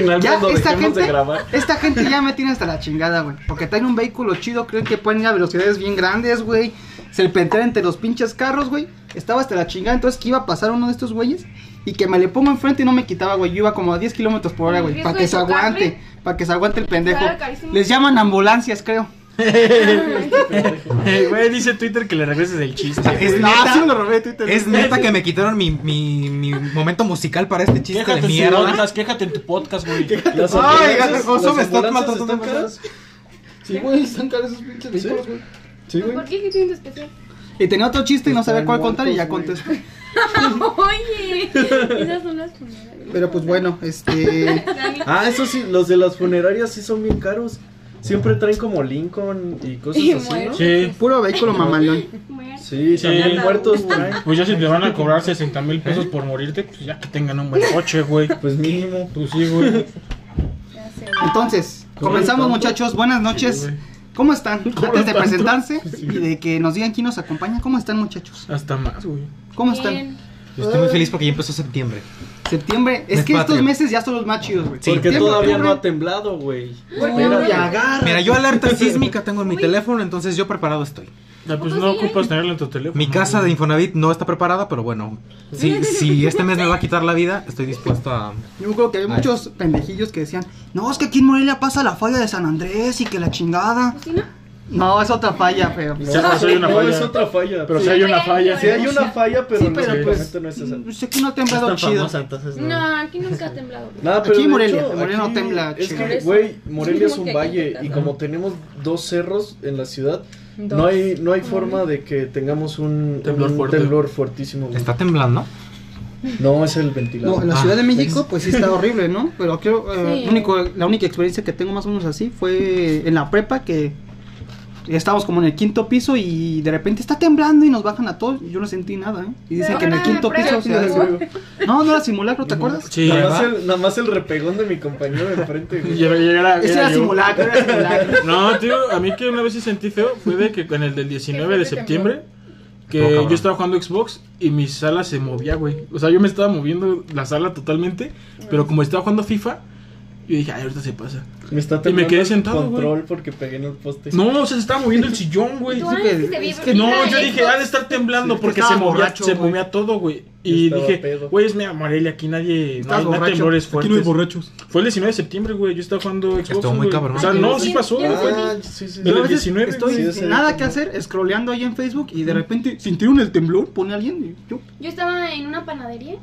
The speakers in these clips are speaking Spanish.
final Ya, cuando esta gente, de grabar. esta gente ya me tiene hasta la chingada, güey. Porque traen un vehículo chido, creen que pueden ir a velocidades bien grandes, güey. Se pentea entre los pinches carros, güey. Estaba hasta la chingada, entonces que iba a pasar uno de estos güeyes y que me le pongo enfrente y no me quitaba, güey. Yo iba como a 10 kilómetros por hora, ¿El güey. Para que se aguante, para que se aguante el pendejo. Les llaman ambulancias, creo. Güey, dice Twitter que le regreses el chiste. Es No, neta, sí me lo robé de Twitter. es neta que me quitaron mi, mi, mi momento musical para este chiste Quéjate de mierda. podcast, quéjate en tu podcast, güey. Ay, las me estás más. caras. Sí, güey, están caros esos pinches vehículos, güey. Sí, ¿Por güey. qué? ¿Qué tiene de especial? Y tenía otro chiste y no sabía cuál contar y ya contesté. Oye, esas son las funerarias. Pero pues bueno, este. Ah, eso sí, los de las funerarias sí son bien caros. Siempre traen como Lincoln y cosas Y así, ¿no? Sí. Puro vehículo mamalón. Sí, Sí. también muertos traen. Pues ya si te van a cobrar 60 mil pesos por morirte, pues ya que tengan un buen coche, güey. Pues mínimo. Pues sí, güey. Entonces, comenzamos muchachos, buenas noches. Sí. ¿Cómo están? ¿Cómo Antes de presentarse y de que nos digan quién nos acompaña, ¿cómo están muchachos? Hasta más, güey. ¿Cómo están? Yo estoy muy feliz porque ya empezó septiembre. Septiembre, es Mes que estos meses ya son los más chidos, güey. Sí. Porque Septiembre, todavía no octubre. ha temblado, güey. Espérate. agarra. Mira, yo alerta sísmica tengo en mi teléfono, entonces yo preparado estoy. Ah, pues poco no sí, ocupas tenerlo en tu teléfono. Mi casa de. Infonavit no está preparada, pero bueno, si, si este mes me va a quitar la vida, estoy dispuesto a... Yo creo que hay muchos pendejillos que decían, no, es que aquí en Morelia pasa la falla de San Andrés y que la chingada. No, es otra falla, pero... No, no, es otra falla. Pero sí, si hay una falla. sí hay una falla, pero, Sí, no, pero pues, seguramente no es esa. pues aquí no ha No temblado chido. famosa, entonces no. No, aquí nunca ha temblado. Nada, Aquí pero de Morelia, hecho, Morelia no aquí tembla Es chido. que, güey, Morelia es un que valle aquí y como tenemos dos cerros en la ciudad, Dos. no hay no hay forma de que tengamos un Temblor un fuerte. temblor fuertísimo. güey. ¿Está temblando? No, es el ventilador. No, en la Ah, Ciudad de México, pues sí está horrible, ¿no? Pero creo, eh, Sí. único, la única experiencia que tengo más o menos así fue en la prepa que estábamos como en el quinto piso y de repente está temblando y nos bajan a todos. y Yo no sentí nada, ¿eh? Y dicen que en el quinto piso ¿no? No, no era simulacro, ¿te acuerdas? Sí, nada, más el, nada más el repegón de mi compañero de enfrente. güey. Llegara- Ese era era yo. simulacro, era simulacro. No, tío, a mí que una vez sí sentí feo fue de que en el del 19 de septiembre que Oh, yo estaba jugando Xbox y mi sala se movía, güey. O sea, yo me estaba moviendo la sala totalmente, pero como estaba jugando FIFA, yo dije, ay, ahorita se pasa. Me está Y me quedé el sentado, control porque pegué en el poste. No, o sea, se estaba moviendo el sillón, güey. Sí, sí es que No, yo dije, Xbox. ha de estar temblando Sí, porque se movía, borracho, se movía todo, güey. Y dije, pedo. güey, es mi Morelia, aquí nadie, no Estás hay, no hay borracho. temblores Aquí fuertes. no hay borrachos. Fue el 19 de septiembre, güey, yo estaba jugando Xbox. Estuvo muy cabrón. O sea, no, sí sí, pasó, güey. Ah, sí, sí. Del Yo a veces 19, estoy sí, sin nada que hacer, scrolleando ahí en Facebook y de repente sintieron el temblor, pone alguien y yo, Yo estaba en una panadería,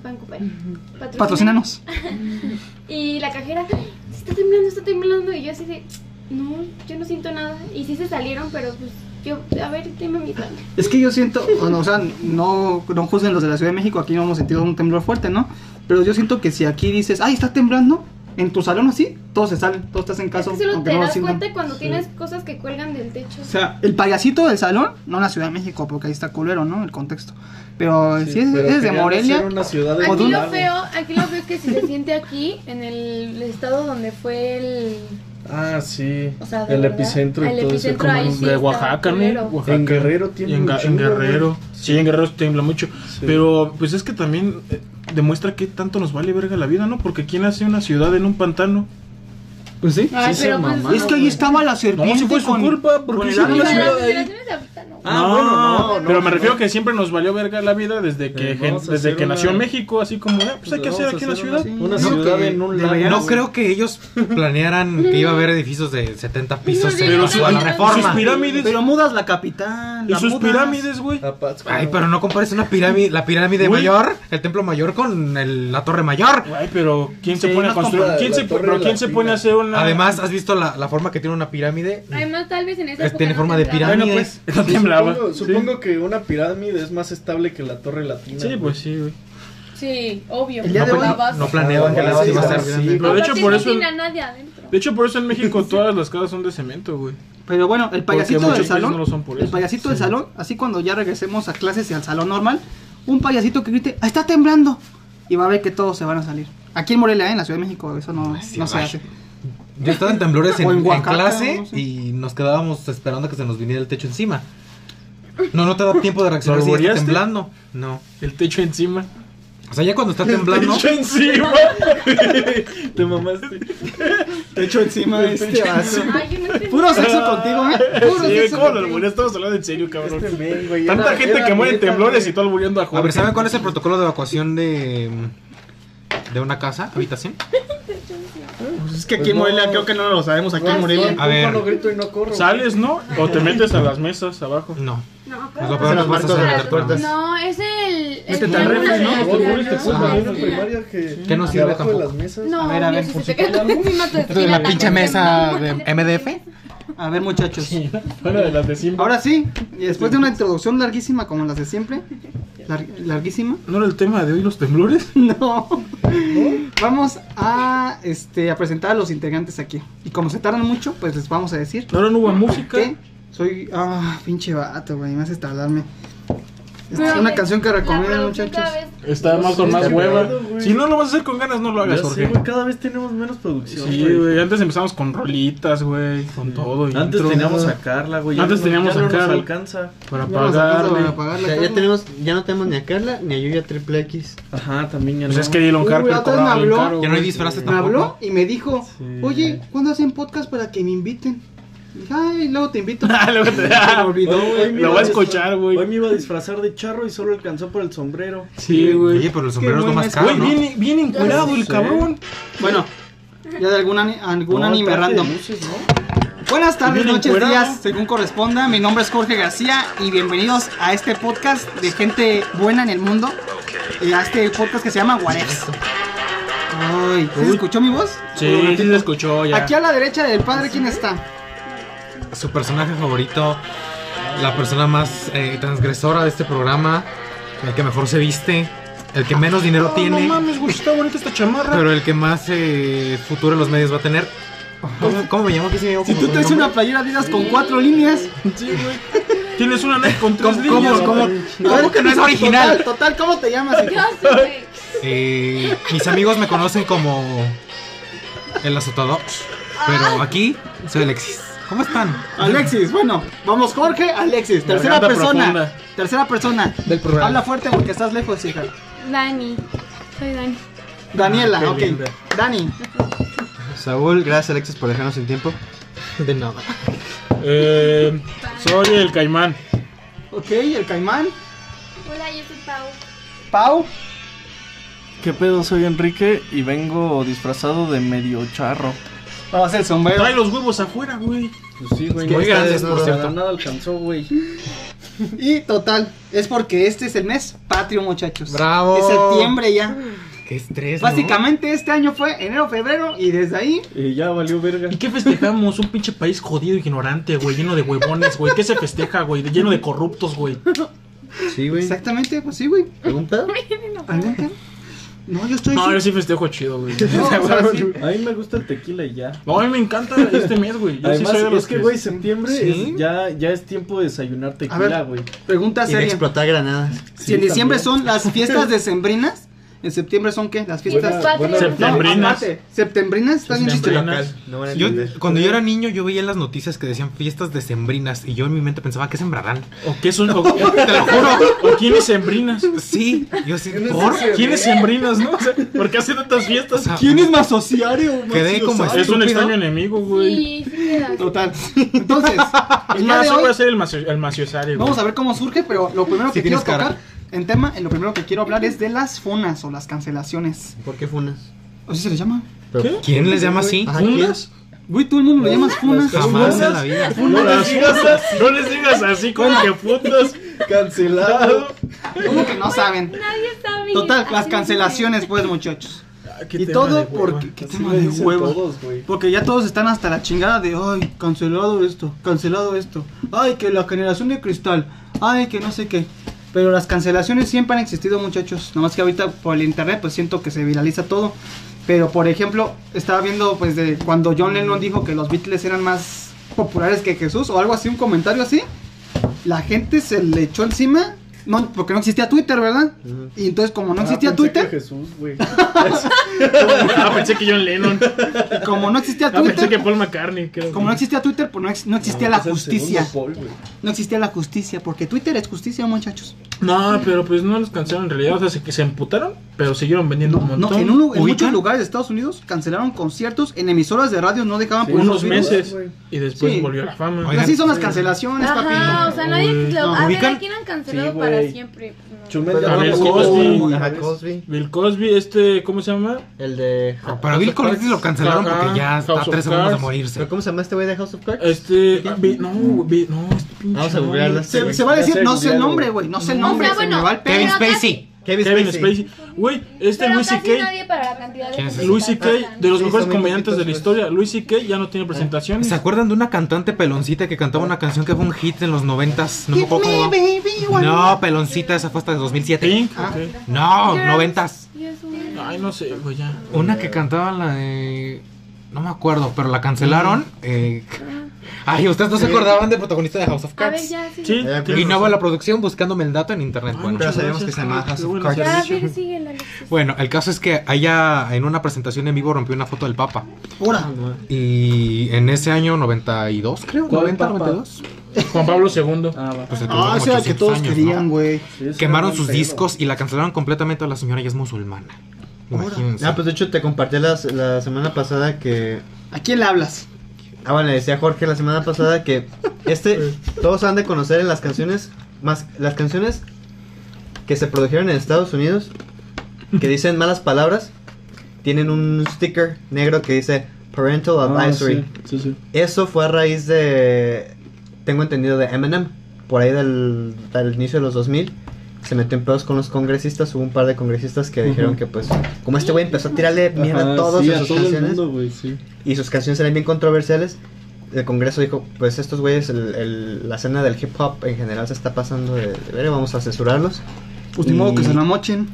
Patrocina. patrocínanos. Y la cajera, está temblando, está temblando. Y yo así de, no, yo no siento nada. Y sí se salieron, pero pues yo, a ver, dime mi plan. Es que yo siento, bueno, o sea, no, no juzguen los de la Ciudad de México, aquí no hemos sentido un temblor fuerte, ¿no? Pero yo siento que si aquí dices, ay, está temblando, en tu salón así, todos se salen, todos te hacen Es caso. que solo te no das cuenta cuando tienes cosas que cuelgan del techo. O sea, el payasito del salón, no en la Ciudad de México, porque ahí está culero, ¿no? El contexto. Pero Sí, si es, pero es de Morelia, una ciudad de Aquí lo feo, aquí lo feo es que si se siente aquí, en el estado donde fue el... Ah, sí. O sea, de el verdad, epicentro y el todo eso. epicentro como ahí en- sí de Oaxaca. ¿no? Oaxaca. En Guerrero Y tiene en, Guerrero. Sí, en Guerrero tiembla mucho. Sí. Pero pues es que también eh, demuestra que tanto nos vale verga la vida, ¿no? Porque ¿quién hace una ciudad en un pantano? Pues sí. Ay, Sí se pero pues, Es que ahí estaba la serpiente No, si fue su con- culpa, con porque el ahorita no. Ah, bueno, no, no, Pero me refiero no. que siempre nos valió verga la vida desde que, Eh, desde que nació una- México, así como, eh, pues hay que hacer aquí una hacer ciudad. Una No, ciudad que en un lago. No creo que ellos planearan que iba a haber edificios de 70 pisos en Pero no, su- a la no, y reforma. sus pirámides. Pero mudas la capital. Y la sus mudas. pirámides, güey. Ay, pero no compares una pirámide, la pirámide mayor, el templo mayor con el- la torre mayor. Ay, pero ¿quién se pone a construir? ¿Quién se, pero ¿quién se pone a hacer una Además, ¿has visto la, la forma que tiene una pirámide? Además, tal vez en esa Es- época tiene no forma de temblaba. pirámide. Bueno, pues no Sí, temblaba. Supongo, Sí. supongo que una pirámide es más estable que la torre latina. Sí, pues sí, güey. Sí, obvio. El día No, de hoy- La base. no planeaban que la Sí, iba a ser sí, grande. Pero de hecho, por no eso- tiene a nadie adentro. De hecho, por eso en México todas las casas son de cemento, güey. Pero bueno, el payasito del salón, no lo son por el payasito del salón, así cuando ya regresemos a clases y al salón normal, un payasito que grite, "Ah, está temblando, y va a ver que todos se van a salir. Aquí en Morelia, ¿eh? en la Ciudad de México, eso no, no se hace. Yo estaba en temblores en, clase no sé. y nos quedábamos esperando a que se nos viniera el techo encima. No, no te da tiempo de reaccionar ¿Lo si está temblando. No. El techo encima. O sea, ya cuando está temblando. Te echo encima. Te mamaste. Te echo encima de este vaso. Ay, yo no entendí. Puro sexo contigo, ¿eh? Puro Sí, sexo ¿cómo lo contigo. albureas? Estamos hablando en serio, cabrón. Este men, güey, Tanta era- gente era que muere en temblores y todo albureando a A Jorge. ver, ¿saben cuál es el protocolo de evacuación de. de una casa, habitación? Pues es que aquí en Pues no. Morelia creo que no lo sabemos aquí Ah, en Morelia. A ver. No grito y no corro. ¿Sales, no? ¿O te metes a las mesas abajo? No. No, lo las es puertas. No, es el. el triángulo refri, ¿no? en primaria que. ¿Qué no sirve tampoco? las mesas. No, A ver, a si te no la pinche mesa de MDF. A ver, muchachos. Una de las de siempre. Ahora sí, y después de una introducción larguísima como las de siempre, lar- larguísima, ¿No era el tema de hoy los temblores? no, vamos a, este, a presentar a los integrantes aquí. Y como se tardan mucho, pues les vamos a decir Ahora no hubo música. que soy, ah, pinche vato, güey, me hace tardarme. Pero es una canción que producción muchachos. Está más con Sí, más hueva. Si no lo vas a hacer con ganas, no lo hagas, Ya Jorge. güey, cada vez tenemos menos producción. Sí, güey. Antes empezamos con rolitas, güey. Con todo. Antes intro. teníamos a Carla, güey. Antes no- teníamos ya a no Carla. alcanza. Para pagarle. O sea, ya tenemos, ya no tenemos ni a Carla ni a Yuya Triple X. Ajá, también ya Pues no. es que Dylan Harper me cobraba bien habló. caro, Ya no hay disfraces Me tampoco. habló y me dijo, Sí. oye, ¿cuándo hacen podcast para que me inviten? Dije, ay, luego te invito. Ah, luego te- Se me olvidó, Hoy- güey. hoy me Lo voy a escuchar, güey. Hoy me iba a disfrazar de charro y solo alcanzó por el sombrero. Sí, güey. Oye, pero el sombrero es lo más caro, Güey, ¿no? bien, bien encuerado el cabrón. Bueno, ya de algún, ani- algún No, anime de random. luces, ¿no? Buenas tardes, Bien noches, encuerado. días, según corresponda. Mi nombre es Jorge García y bienvenidos a este podcast de gente buena en el mundo. Y a este podcast que se llama Guarex. Ay, ¿sí se escuchó mi voz? Sí, sí se escuchó ya. Aquí a la derecha del padre, ¿quién está? Su personaje favorito, la persona más eh, transgresora de este programa, el que mejor se viste, el que menos dinero No, tiene, No mames, güey, está bonita esta chamarra. pero el que más eh, futuro en los medios va a tener. ¿Cómo, cómo me llamo? ¿Qué se me llama? Si tú traes una playera Adidas con cuatro líneas. Sí, güey. Tienes una Nike con tres ¿Cómo, líneas. cómo, que no es original? Total, total, ¿cómo te llamas? sé. Eh, mis amigos me conocen como el azotador, pero aquí soy Alexis. ¿Cómo están? Alexis, bueno, vamos Jorge, Alexis, tercera Garganta persona. profunda. Tercera persona. Del programa. Habla fuerte porque estás lejos, hija. Dani. Soy Dani. Daniela, Qué ok. linda. Dani. Saúl, gracias Alexis por dejarnos sin tiempo. De nada. Eh, soy el caimán. Ok, el caimán. Hola, yo soy Pau. Pau. ¿Qué pedo? Soy Enrique y vengo disfrazado de medio charro. Vamos el sombrero. Trae los huevos afuera, güey. Pues sí, güey. Muy no, grandes, por cierto. Nada alcanzó, güey. Y total, es porque este es el mes patrio, muchachos. Bravo. Es septiembre ya. Qué estrés. ¿no? Básicamente este año fue enero, febrero y desde ahí Y ya valió verga. ¿Y qué festejamos? Un pinche país jodido, ignorante, güey, lleno de huevones, güey. ¿Qué se festeja, güey? Lleno de corruptos, güey. Sí, güey. exactamente, pues sí, güey. ¿Algún pedo? ¿Algún tema? No, yo estoy No, yo sí festejo chido, güey. No, o sea, sí. A mí me gusta el tequila y ya. No, a mí me encanta este mes, güey. Yo sí Además, soy de los es que, güey, septiembre ¿Sí? es, ya, ya es tiempo de desayunar A tequila, ver. güey. Pregunta Y de seria. explotar granadas. Si en diciembre también. son las fiestas decembrinas, en septiembre son qué? Las fiestas patrias. buena- Septembrinas. No, septembrinas, está bien chiste. Septembrinas. Local, no van a Yo, cuando yo era niño, yo veía en las noticias que decían fiestas decembrinas y yo en mi mente pensaba, ¿qué sembrarán? ¿O qué son? O, te lo juro. ¿O quiénes sembrinas? Sí, yo sí, ¿Quién es ¿por? ¿Quiénes sembrinas, no? O sea, ¿por qué hace tantas fiestas? O sea, ¿Quién es masociario? Quedé como es un extraño enemigo, güey. Sí. Total. Entonces, Es el día más, de voy a ser el, macio, el maciosario, vamos güey. a ver cómo surge, pero lo primero que quiero tocar en tema, en lo primero que quiero hablar es de las funas o las cancelaciones. ¿Por qué funas? ¿Así se les llama? Pero- ¿Quién les llama así? Ajá, ¿Fundas? Güey, todo el mundo le llama funas. Jamás en la vida. No les digas, no les digas así como que putas. Cancelado. ¿Cómo que no saben? Nadie sabe. Total, las cancelaciones, pues, muchachos. Ah, qué Y todo porque. ¿Qué tema de güey. Porque ya todos están hasta la chingada de, ay, cancelado esto, cancelado esto. Ay, que la generación de cristal. Ay, que no sé qué. Pero las cancelaciones siempre han existido, muchachos. Nada más que ahorita por el internet, pues siento que se viraliza todo. Pero, por ejemplo, estaba viendo, pues, de cuando John Lennon dijo que los Beatles eran más populares que Jesús o algo así, un comentario así. La gente se le echó encima No, porque no existía Twitter, ¿verdad? Y entonces, como no existía Ah, pensé Twitter, que Jesús, güey. Ah, pensé que John Lennon. y como no existía Ah, pensé que Twitter, Paul McCartney. creo. como no existía Twitter, pues no, ex- no existía la Es el justicia. Paul. No existía la justicia, porque Twitter es justicia, muchachos. No, pero pues no los cancelaron en realidad. O sea, se, que se emputaron, pero siguieron vendiendo un No, montón. en, un lu- en ¿Ubican? muchos lugares de Estados Unidos cancelaron conciertos en emisoras de radio, no dejaban poner unos videos. meses. Y después Sí. volvió la fama. Oigan, Así son las cancelaciones, Ajá, papi. o sea, nadie lo, No, a ver. ¿a quién han cancelado Sí, para siempre? Pues, no. Chumel Pero ya Bill Cosby. Ajá, Cosby. Bill Cosby, este, ¿cómo se llama? El de. Ah, Pero Bill Cosby lo cancelaron Ajá, porque ya está a tres segundos de morirse. ¿Pero ¿Cómo se llama este güey de House of Cards? Este, Bi- no, Bi- no, este pinche Vamos a nombre. googlearlas. Se, se va a decir, no sé el nombre, güey. no sé el nombre, se bueno, me va el pedo. Kevin Spacey. Kevin, Kevin Spacey. Güey, este Pero Luis casi C.K. nadie para la cantidad de ¿Quién es gente Luis que C.K. cancelan. de los Sí, mejores son comediantes de la poquitos, historia. Luis C.K. ya no tiene presentaciones. ¿Se acuerdan de una cantante peloncita que cantaba una canción que fue un hit en los noventas? No me acuerdo cómo va. No, peloncita, esa fue hasta el 2007. Pink, Ah. ok. No, Girls. noventas. Ay, no sé, güey, ya. Una que cantaba la de... No me acuerdo, pero la cancelaron. eh, Ay, ustedes no se acordaban del protagonista de House of A ver, Cards. ya, sí. Sí, Eh, Y no va la producción buscándome el dato en internet. Ay, Bueno, Pero sabemos gracias. que se llama Ah, House of bueno Cards. Ya, sí, Alexis. bueno, el caso es que ella en una presentación en vivo rompió una foto del Papa. Ahora, Y en ese año 92, creo, ¿Cuál 90, Papa? 92. Juan Pablo II. Ah. Pues el ah, era el que 800 todos años, querían, ¿no? güey. Sí, ese Quemaron sus pedo. discos y la cancelaron completamente. La señora ya es musulmana. Imagínense. Ah, pues de hecho te compartí las- la semana pasada que. ¿A quién le hablas? Ah, bueno, le decía Jorge la semana pasada que este. todos han de conocer en las canciones. Más. Las canciones que se produjeron en Estados Unidos. Que dicen malas palabras. Tienen un sticker negro que dice Parental Ah, Advisory. sí, sí, sí. Eso fue a raíz de. Tengo entendido de Eminem. Por ahí del, del inicio de los 2000. Se metió en pedos con los congresistas. Hubo un par de congresistas que dijeron que, pues, como este güey empezó a tirarle mierda Ajá, a todos sí, en sus todo canciones. mundo, güey, sí. Y sus canciones eran bien controversiales. El Congreso dijo: Pues estos güeyes, el- el- la escena del hip hop en general se está pasando de, de ver, vamos a censurarlos. Pues ni Y modo que se la mochen.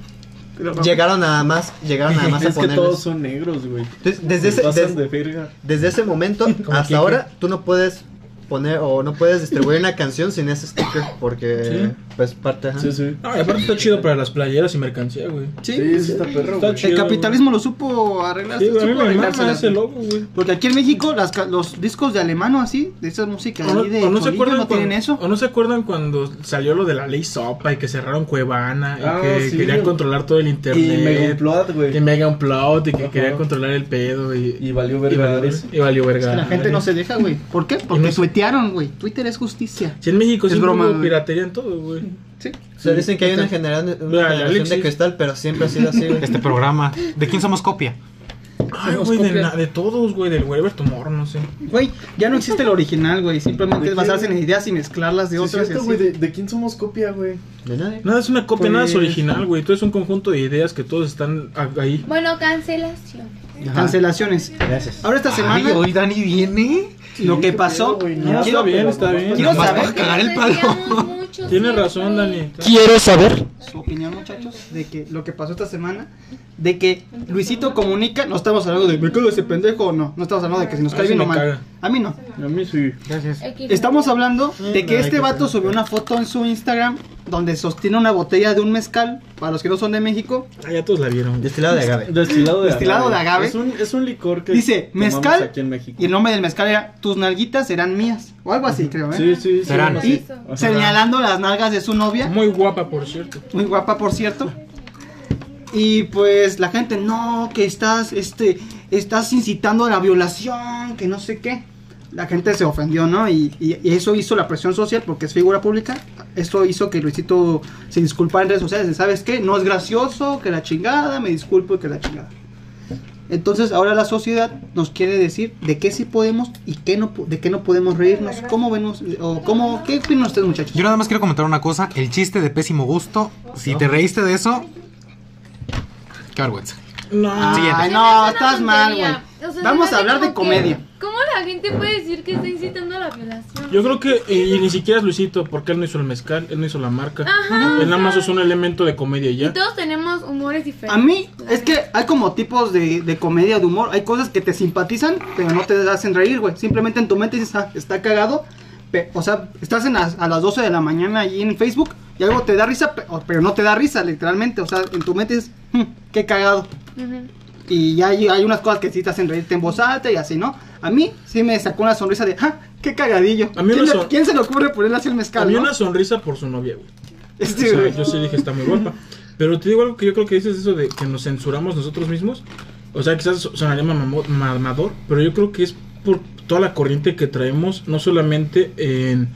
Llegaron nada más, llegaron nada más a que todos son negros, güey. Desde, Se ese, des- de verga. desde ese momento hasta ahora, tú no puedes poner o no puedes distribuir una canción sin ese sticker porque Sí. Pues parte ajá. Sí, sí. No, y aparte está chido para las playeras y mercancía, güey. Sí, sí, está perro, Está chido. El capitalismo lo supo arreglar. Sí, güey, a mí supo me ese logo, güey. Porque aquí en México las ca- los discos de alemán o así, de esa música O no, ahí de o no se acuerdan no tienen cuando, eso. o no se acuerdan cuando salió lo de la ley Sopa y que cerraron Cuevana y Ah, que sí, querían güey. controlar todo el Y internet. Y güey. Mega Upload y que Ajá. querían controlar el pedo y, Y valió y verga. valió, y valió Es que la gente no se deja, güey. ¿Por qué? Porque tuitearon, güey. Twitter es justicia. Si en México Es broma, piratería en todo, güey. Sí. O sea, dicen que hay una, genera- una generación de cristal, pero siempre ha sido así, güey. Este programa. ¿De quién somos copia? Ay, güey, de, de todos, güey, del Wherever Tomorrow, no sé. Güey, ya no existe el original, güey. Simplemente ¿De es basarse qué? en ideas y mezclarlas de Sí, otras. y cierto, así. güey. ¿De, de quién somos copia, güey? De nadie. Nada es una copia, nada es Pues- original, güey. Todo es un conjunto de ideas que todos están ahí. Bueno, cancelación. Cancelaciones. Gracias. Ahora esta semana, Ay, hoy Dani viene. lo que pasó. pedo, güey, No, nada, está bien, está bien. Quiero saber- cagar el palo. Mucho Tienes razón, Dani. Quiero saber. su opinión, muchachos, de que lo que pasó esta semana, de que Luisito comunica, no estamos hablando de me cago ese pendejo o no, no estamos hablando de que si nos cae bien o mal. A mí no. A mí sí. Gracias. Estamos hablando de que este vato subió una foto en su Instagram donde sostiene una botella de un mezcal, para los que no son de México. Ah, ya todos la vieron. Destilado de agave. Destilado de Destilado de agave. Es un, es un licor que Dice, mezcal, aquí en México. Y el nombre del mezcal era Tus nalguitas serán mías, o algo así, creo, ¿eh? Sí, sí, sí. Serán. Y señalando las nalgas de su novia. Muy guapa, por cierto. muy guapa por cierto. Y pues la gente, no, que estás, este, estás incitando a la violación, que no sé qué. La gente se ofendió, ¿no? Y, y- y eso hizo la presión social porque es figura pública. Eso hizo que Luisito se disculpara en redes sociales. ¿Sabes qué? No es gracioso, que la chingada, me disculpo y que la chingada. Entonces ahora la sociedad nos quiere decir de qué sí podemos y qué no, de qué no podemos reírnos. ¿Cómo vemos? O cómo, ¿Qué opinan ustedes muchachos? Yo nada más quiero comentar una cosa. El chiste de pésimo gusto. Si te reíste de eso. Qué vergüenza. No. Siguiente. Me no, estás mal, güey. O sea, se Vamos a hablar de como que- comedia. ¿Cómo la gente puede decir que está incitando a la violación? Yo creo que, y, y ni siquiera es Luisito, porque él no hizo el mezcal, él no hizo la marca. Ajá, él nada más usó un elemento de comedia y Y ya. todos tenemos humores diferentes. A mí es que hay como tipos de, de comedia, de humor. Hay cosas que te simpatizan, pero no te hacen reír, güey. Simplemente en tu mente dices, "Ah, está cagado. Pe- o sea, estás en las- a las 12 de la mañana allí en Facebook y algo te da risa, pero no te da risa, literalmente. O sea, en tu mente es, "Hmm, qué cagado. Y ya hay, hay unas cosas que sí te hacen reírte en voz alta y así, ¿no? A mí sí me sacó una sonrisa de, ¡ja! ¡Qué cagadillo! A mí ¿Quién, le- son- quién se le ocurre ponerle así el A mezcal, mí no? una sonrisa por su novia, güey. Este, O sea, güey. yo sí dije, está muy guapa. Pero te digo algo que yo creo que dices eso de que nos censuramos nosotros mismos. O sea, quizás so- sonaría mamador, pero yo creo que es por toda la corriente que traemos, no solamente en,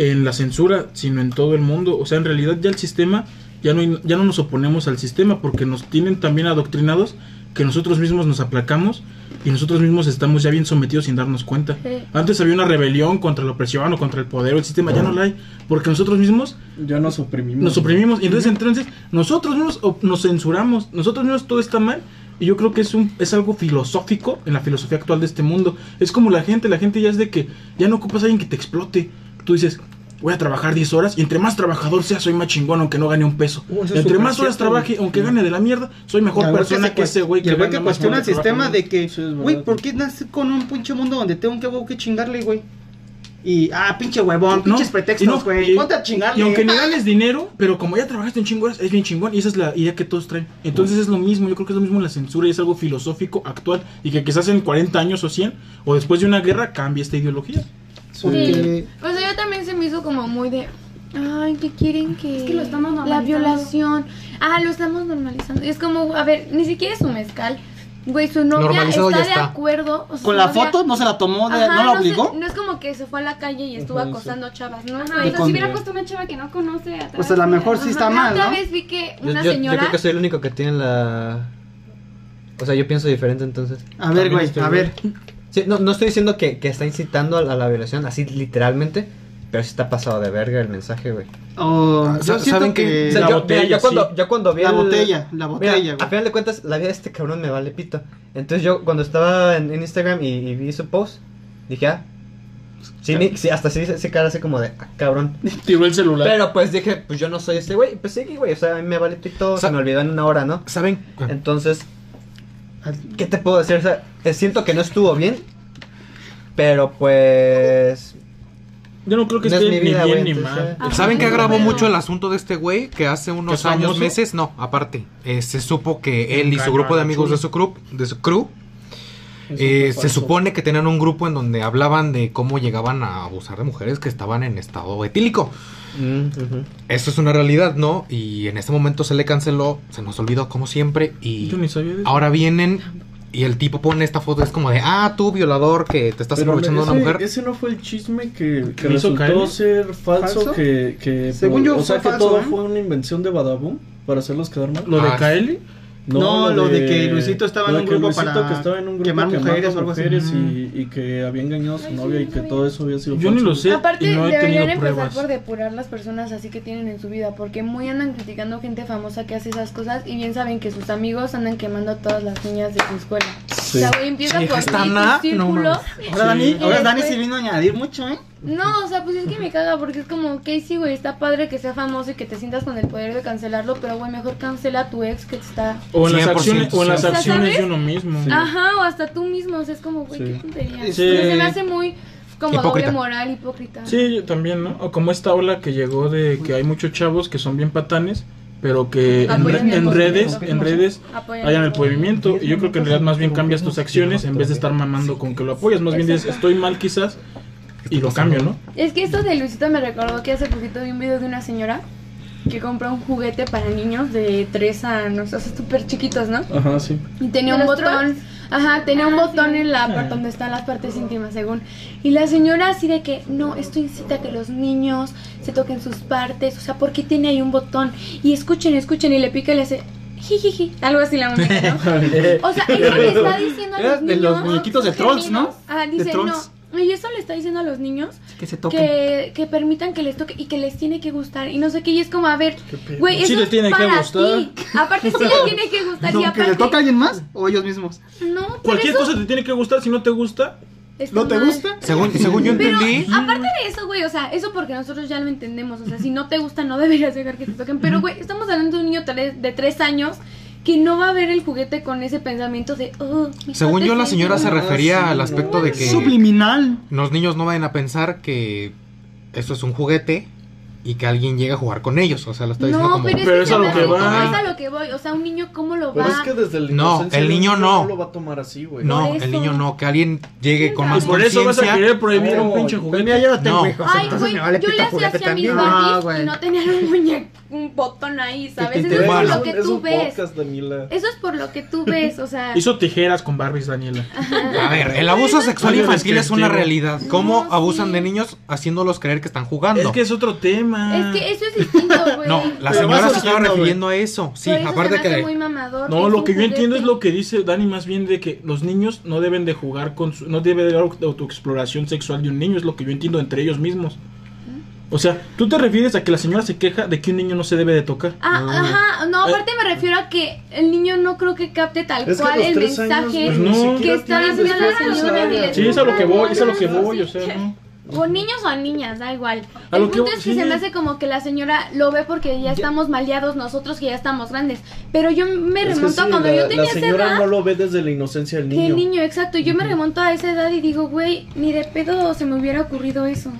en la censura, sino en todo el mundo. O sea, en realidad ya el sistema, ya no, ya no nos oponemos al sistema porque nos tienen también adoctrinados que nosotros mismos nos aplacamos y nosotros mismos estamos ya bien sometidos sin darnos cuenta. Sí. Antes había una rebelión contra la opresión o contra el poder o el sistema, ya no la hay, porque nosotros mismos Ya nos oprimimos. nos oprimimos y entonces entonces nosotros mismos nos censuramos nosotros mismos todo está mal y yo creo que es un es algo filosófico en la filosofía actual de este mundo es como la gente la gente ya es de que ya no ocupas a alguien que te explote tú dices voy a trabajar 10 horas y entre más trabajador sea soy más chingón aunque no gane un peso Uh, entre más horas cierto, trabaje güey. aunque gane de la mierda soy mejor persona se que ese güey y el güey gana que más cuestiona el sistema de que, güey. ¿por qué nací con un pinche mundo donde tengo que, huevo que chingarle, güey? Y, ah, pinche huevón, pinches y pretextos, no, güey. y- Ponte a chingarle. Y aunque ni ganes dinero, pero como ya trabajaste un chingo horas, es bien chingón. Y esa es la idea que todos traen. Entonces es lo mismo, yo creo que es lo mismo en la censura y es algo filosófico actual. Y que quizás en 40 años o 100, o después de una guerra, cambie esta ideología. Porque- Sí. O sea, yo también se me hizo como muy de. Ay, ¿qué quieren que.? Es que lo estamos La normalizando. violación. Ah, lo estamos normalizando. Y es como, a ver, ni siquiera es su mezcal. Güey, su novia Normalizado está, ya de está. acuerdo. o sea, Con la novia- foto no se la tomó, de- Ajá, no la se- obligó. no es como que se fue a la calle y estuvo Ajá, sí. acosando chavas, ¿no? Ajá, o sea, con- si hubiera puesto una chava que no conoce atrás. Pues a lo mejor sí está Ajá, mal, Otra ¿no? vez vi que Yo, una yo- yo señora. creo que soy el único que tiene la... O sea, yo pienso diferente entonces. A ver, güey, a bien. ver. Sí, no, no estoy diciendo que, que está incitando a la, a la violación, así literalmente, pero sí está pasado de verga el mensaje, güey. Oh, yo siento ¿saben que... O sea, La yo, botella, mira, yo sí. cuando, yo cuando vi La el- botella, la botella, Mira, güey. a final de cuentas, la vida de este cabrón me vale pito. Entonces yo cuando estaba en, en Instagram y, y vi su post, dije, ah, sí, mi- sí, hasta sí, sí cara así como de, ah, cabrón. Tiró el celular. Pero pues dije, pues yo no soy ese güey, pues sí, güey, o sea, a mí me vale pito, Sa- se me olvidó en una hora, ¿no? ¿Saben? Entonces, ¿qué te puedo decir? O sea, eh, siento que no estuvo bien, pero pues... Yo no creo que No es esté ni bien güey, ni mal. ¿Saben qué Ajá. agravó mucho el asunto de este güey? Que hace unos ¿Es años, famoso? meses, no, aparte, eh, se supo que él y su grupo a de amigos de su, crew, de su crew eh, se supone que tenían un grupo en donde hablaban de cómo llegaban a abusar de mujeres que estaban en estado etílico. Mm. Eso es una realidad, ¿no? Y en este momento se le canceló, se nos olvidó como siempre y Yo ni sabía de eso. ahora vienen y el tipo pone esta foto, es como de, ah, tú violador que te estás Pero aprovechando de una mujer. ese no fue el chisme que, que ¿Me hizo resultó caer? ser falso, ¿Falso? que, que Según yo o sea fue que falso, todo ¿eh? fue una invención de Badaboom para hacerlos quedar mal. Lo de Ah, Kaeli. No, lo de que Luisito estaba en un grupo Luisito para que estaba en un grupo quemar mujeres o algo así. mujeres y, y que había engañado a su Ay, novia no y que sabía. todo eso había sido Yo ni lo sé Aparte, y no he deberían empezar pruebas. por depurar las personas así que tienen en su vida, porque muy andan criticando gente famosa que hace esas cosas y bien saben que sus amigos andan quemando a todas las niñas de su escuela. Sí. O sea, güey, empieza Sí, por está ti, tu na- no. Ahora Dani, ahora Dani vino a añadir mucho, ¿eh? No, o sea, pues es que me caga porque es como, ok, sí, güey, está padre que sea famoso y que te sientas con el poder de cancelarlo, pero güey, mejor cancela a tu ex que te está... O en las 100%, acciones, o en las acciones de uno mismo. Sí. Ajá, o hasta tú mismo, o sea, es como, güey, Sí. qué tontería. Sí. Se me hace muy como Hipócrita. doble moral, hipócrita. Sí, yo también, ¿no? O como esta ola que llegó de que hay muchos chavos que son bien patanes, pero que en, re- redes, en redes Apoyan hayan el el movimiento. Y yo creo que en realidad más bien cambias tus acciones en vez de estar mamando con que lo apoyas. Más bien dices, estoy mal quizás y lo cambio, ¿no? Es que esto de Luisito me recordó que hace poquito vi un video de una señora que compró un juguete para niños de 3 años, o sea, súper chiquitos, ¿no? Ajá, sí. Y tenía ¿De un botón, ajá, tenía un Ah, botón sí. en la parte donde están las partes íntimas, según. Y la señora así de que, no, esto incita a que los niños se toquen sus partes, o sea, ¿por qué tiene ahí un botón? Y escuchen, escuchen, y le pica y le hace, jijiji, algo así la muñeca, ¿no? O sea, eso le está diciendo a los de niños. los muñequitos de trolls, ¿no? Ajá, De dice, no. Y eso le está diciendo a los niños Que se toquen. que, que permitan que les toque y que les tiene que gustar. Y no sé qué, y es como, a ver, güey, Sí eso les es tiene que gustar. ti. Aparte, sí les tiene que gustar. y No, ¿Que aparte, le toca a alguien más o ellos mismos? No, pero Cualquier eso cosa te tiene que gustar, si no te gusta, está ¿No te mal. gusta? Según, según yo Pero entendí, aparte de eso, güey, o sea, eso porque nosotros ya lo entendemos. O sea, si no te gusta, no deberías dejar que te toquen. Pero, güey, estamos hablando de un niño tre- de tres años que no va a ver el juguete con ese pensamiento de, oh, según yo la señora se íntima". refería sí, al aspecto no, de es que Subliminal. los niños no vayan a pensar que esto es un juguete y que alguien llegue a jugar con ellos. O sea, lo está diciendo No, como. pero es Pero que es a lo que va. es a lo que voy. O sea, un niño, ¿cómo lo Pero va? es que desde la No, el niño no. lo va a tomar así, güey. No, el niño no, que alguien llegue con más Por eso vas a conciencia. querer prohibir un No, pinche pues Pues mira, juguete. yo no tengo No. hijos, Ay, güey, vale yo le hacía juguete así a mis Barbies güey. y no tenían un muñeco, un botón ahí, ¿sabes? Eso es por lo que tú ves. Eso es por lo que tú ves, o sea. Hizo tijeras con Barbies, Daniela. A ver, el abuso sexual infantil es una realidad. ¿Cómo No, abusan de niños haciéndolos creer que están jugando? Es que es otro tema. Es que eso es distinto, güey. No, la Pero señora se estaba haciendo, refiriendo a eso. Sí, eso aparte se me hace que. muy mamador, No, lo que yo entiendo es lo que dice Dani más bien de que los niños no deben de jugar con su, no debe de haber autoexploración sexual de un niño, es lo que yo entiendo entre ellos mismos. O sea, tú te refieres a que la señora se queja de que un niño no se debe de tocar. Ah, ajá, no, aparte me refiero a que el niño no creo que capte tal Es que cual el años, mensaje que está diciendo la señora. Sí, es a lo que voy, es a lo que voy, o sea, no. O niños o niñas, da igual. A el lo que punto voy- es que sí. se me hace como que la señora lo ve porque ya estamos maleados nosotros que ya estamos grandes. Pero yo me Es que remonto a sí, cuando la, yo la tenía esa señora edad. no lo ve desde la inocencia del Que niño. el niño, exacto. Yo me remonto a esa edad y digo, güey, ni de pedo se me hubiera ocurrido eso.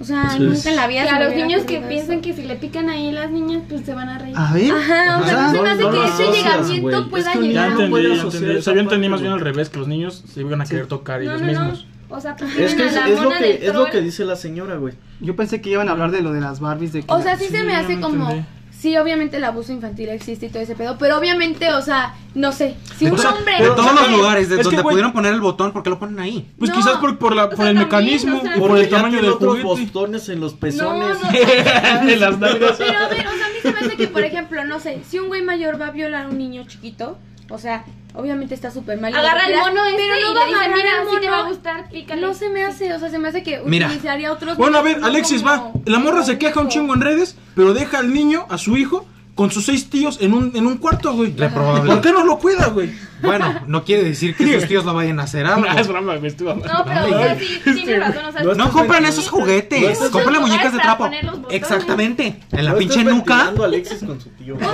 O sea, Sí. nunca en la vida a los niños que piensan que si le pican ahí las niñas, pues se van a reír. A ver. Ajá, o sea, no se me hace No, no que lo ese llegamiento güey. Es pueda que Ya llegar. niño entendí, ya entendí. O sea, yo entendí más bien al revés, que los niños se iban a querer tocar ellos mismos. O sea, pues Es que tienen es, a la es lo mona que del es lo que dice la señora, güey. Yo pensé que iban a hablar de lo de las Barbies de que O sea, sí, se me hace me como. Sí, obviamente el abuso infantil existe y todo ese pedo. Pero obviamente, o sea, no sé. Si un O sea, hombre. de todos los lugares de que, donde pudieron poner el botón, ¿por qué lo ponen ahí? Pues No. quizás por, por, la, por sea, el también, mecanismo, o sea, por el tamaño del otros juguete. botones en los pezones. no. de las nalgas. Pero a ver, o sea, a mí se me hace que, por ejemplo, no sé, si un güey mayor va a violar a un niño chiquito, o sea, obviamente está súper mal. Agarra el mono este pero no y va a le dice, agarrar mira, el si te va a mono. gustar, pícale. No se me hace, o sea, se me hace que Mira. utilizaría otros. Bueno, a ver, Alexis como- va. La morra se queja un chingo en redes, pero deja al niño, a su hijo, con sus seis tíos en un, en un cuarto, güey. Reprobable. ¿Por qué no lo cuida, güey? Bueno, no quiere decir que sus tíos lo vayan a hacer algo. No, es broma. No, pero o sea, sí, tienes razón. O sea, No No ventilando. esos juguetes, No ventilando. muñecas de trapo. Exactamente, en la No pinche nuca. Alexis con su tío. Sí,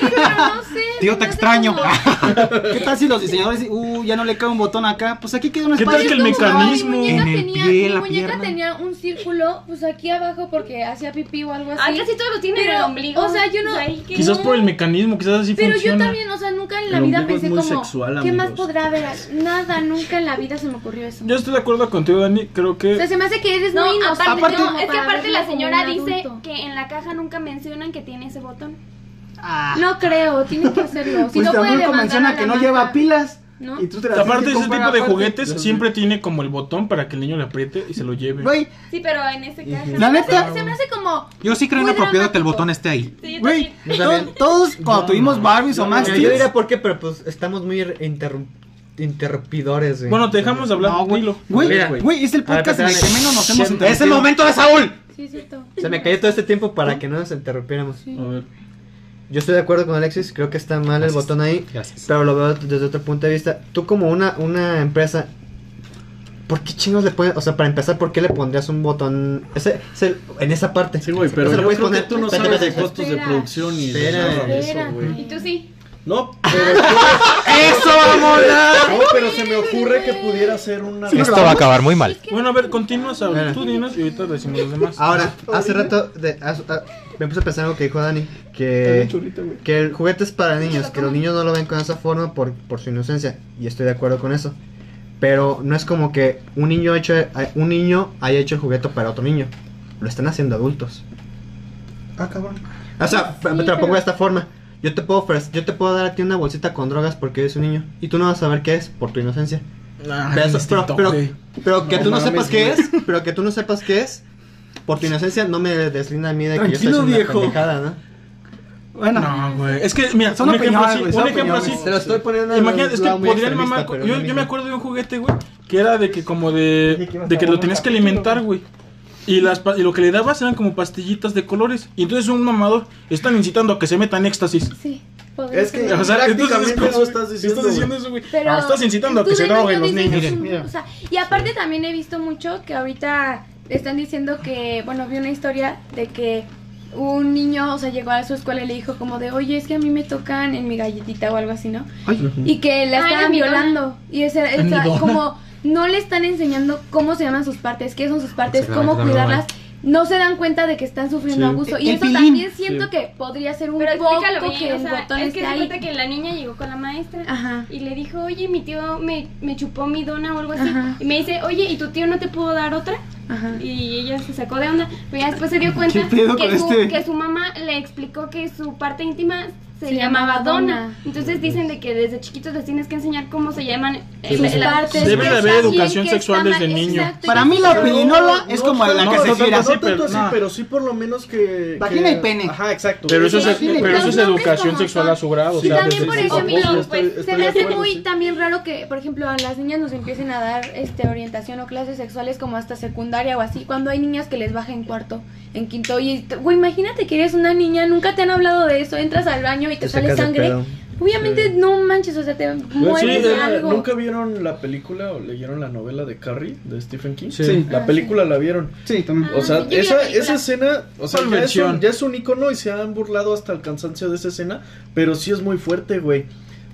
pero no sé. Tío, te extraño. como- ¿Qué tal si los diseñadores dicen, uh, ya no le cae un botón acá? Pues aquí queda un ¿Qué tal espacio. que el mecanismo Mi muñeca, en el tenía, pie, en mi la muñeca pierna? tenía un círculo, pues aquí abajo porque hacía pipí o algo así. Ah, casi todos lo tienen en el ombligo. o sea, yo no- que- Quizás por el mecanismo, quizás así Pero yo también, o sea, nunca en la vida pensé como, sexual, ¿qué más podrá haber? Nada, nunca en la vida se me ocurrió eso. Yo estoy de acuerdo contigo, Dani. Creo O sea, que. se me hace que eres No, muy inocente. aparte, como no, es que aparte la señora dice que en la caja nunca mencionan que tiene ese botón. Ah, No creo, tiene que hacerlo. Si pues no puede menciona a la que no lleva pilas. ¿No? Y tú te las Aparte, ese tipo de juguetes siempre tiene como el botón para que el niño le apriete y se lo lleve. Güey, Sí, pero en ese caja. la neta, se me hace como. Yo sí creo inapropiado que el botón esté ahí. Sí, yo güey, también. Todos cuando tuvimos Barbies o Max yo diría por qué, pero pues estamos muy interrum- interrumpidores, güey. Bueno, te dejamos de hablar. No, güey, güey, Mira. güey, es el podcast en el que menos nos hemos Es el ¡Es el interrumpido. momento de Saúl! Sí, es cierto. Se me cayó todo este tiempo para que no nos interrumpiéramos. A ver. Yo estoy de acuerdo con Alexis, creo que está mal el Gracias. botón ahí, Gracias. pero lo veo desde otro punto de vista. Tú como una, una empresa, ¿por qué chingos le pones, o sea, para empezar, ¿por qué le pondrías un botón ese, ese- en esa parte? Sí, güey, pero Eso yo lo puedes creo que poner- tú no sabes de costos de Espera. producción y de Espera. nada de eso, Espera. güey. Y tú sí. No, pero, ¡Eso va a molar! no, pero se me ocurre que pudiera ser una... Esto va a acabar muy mal. Bueno, a ver, continúa, Saúl. Mira. Tú dinos y ahorita decimos los demás. Ahora, hace rato de- hace- ah, me puse a pensar algo que dijo Dani, que, que el juguete es para niños, que los niños no lo ven con esa forma por, por su inocencia, y estoy de acuerdo con eso. Pero no es como que un niño, hecho, un niño haya hecho el juguete para otro niño, lo están haciendo adultos. Ah, cabrón. O sea, te lo pongo pero- de esta forma. Yo te puedo ofrecer- yo te puedo dar a ti una bolsita con drogas porque eres un niño y tú no vas a saber qué es por tu inocencia. Ah, Pero, pero, pero- pero que No tú no mames, sepas qué es, pero que tú no sepas qué es, por tu inocencia no me deslinda a mí de que yo estoy haciendo una viejo. pendejada, ¿no? Bueno, No, güey. Es que, mira, Son un ejemplo opiniones, así. güey, Un ejemplo así. opiniones. Te lo estoy poniendo en Imagínate, un es que lado muy podrían extremista, mamar. pero Yo, es lo yo me mismo. acuerdo de un juguete, güey, que era de que como de. de que lo tenías que alimentar, güey. Y, las, pa- y lo que le dabas eran como pastillitas de colores. Y entonces un mamador están incitando a que se meta en éxtasis. Sí. podría Es que- ser. O sea, entonces Prácticamente estás diciendo, Estás diciendo eso, güey. Pero Ah, estás incitando a que se niño droguen los niños. es un- Miren. o sea, y aparte también he visto mucho que ahorita están diciendo que, bueno, vi una historia de que un niño, o sea, llegó a su escuela y le dijo como de, oye, es que a mí me tocan en mi galletita o algo así, ¿no? ay, Y que la estaban violando. Y esa, esa- como no le están enseñando cómo se llaman sus partes, qué son sus partes, cómo cuidarlas. no se dan cuenta de que están sufriendo Sí. abuso. Y eso pilín. también siento Sí. que podría ser un Pero explícalo poco bien, que o el sea, botón es que se cuenta que la niña llegó con la maestra Ajá. y le dijo, oye, mi tío me, me chupó mi dona o algo así. Ajá. Y me dice, oye, ¿y tu tío no te pudo dar otra? Ajá. Y ella se sacó de onda. Pero ya después se dio cuenta ¿Qué pedo que su, este? que su mamá le explicó que su parte íntima se, Se llamaba dona. dona. Entonces dicen de que desde chiquitos les tienes que enseñar cómo se llaman eh, Sus la- partes. Debe de que haber educación sexual desde niño. exacto, Para mí la pirinola es como de la no, que no se gira. No tanto pero- así, no. pero sí por lo menos que... Vagina y pene. Ajá, exacto. Pero eso es, Sí, sí, pero eso es educación sexual son. a su grado. sea, también desde por eso, estoy- pues, estoy se me hace muy sí. también raro que, por ejemplo, a las niñas nos empiecen a dar este orientación o clases sexuales como hasta secundaria o así, cuando hay niñas que les baja en cuarto, en quinto. Y, güey, imagínate que eres una niña, nunca te han hablado de eso, entras al baño y te, Te sale sangre. Obviamente, Sí. no manches, o sea, te Sí, mueres de algo. ¿Nunca vieron la película o leyeron la novela de Carrie de Stephen King? Sí. La Ah, película la vieron. Sí, también. O sea, Ah, esa, esa escena, o sea, ¿Cuál ya es, versión? un, ya es un icono y se han burlado hasta el cansancio de esa escena, pero sí es muy fuerte, güey.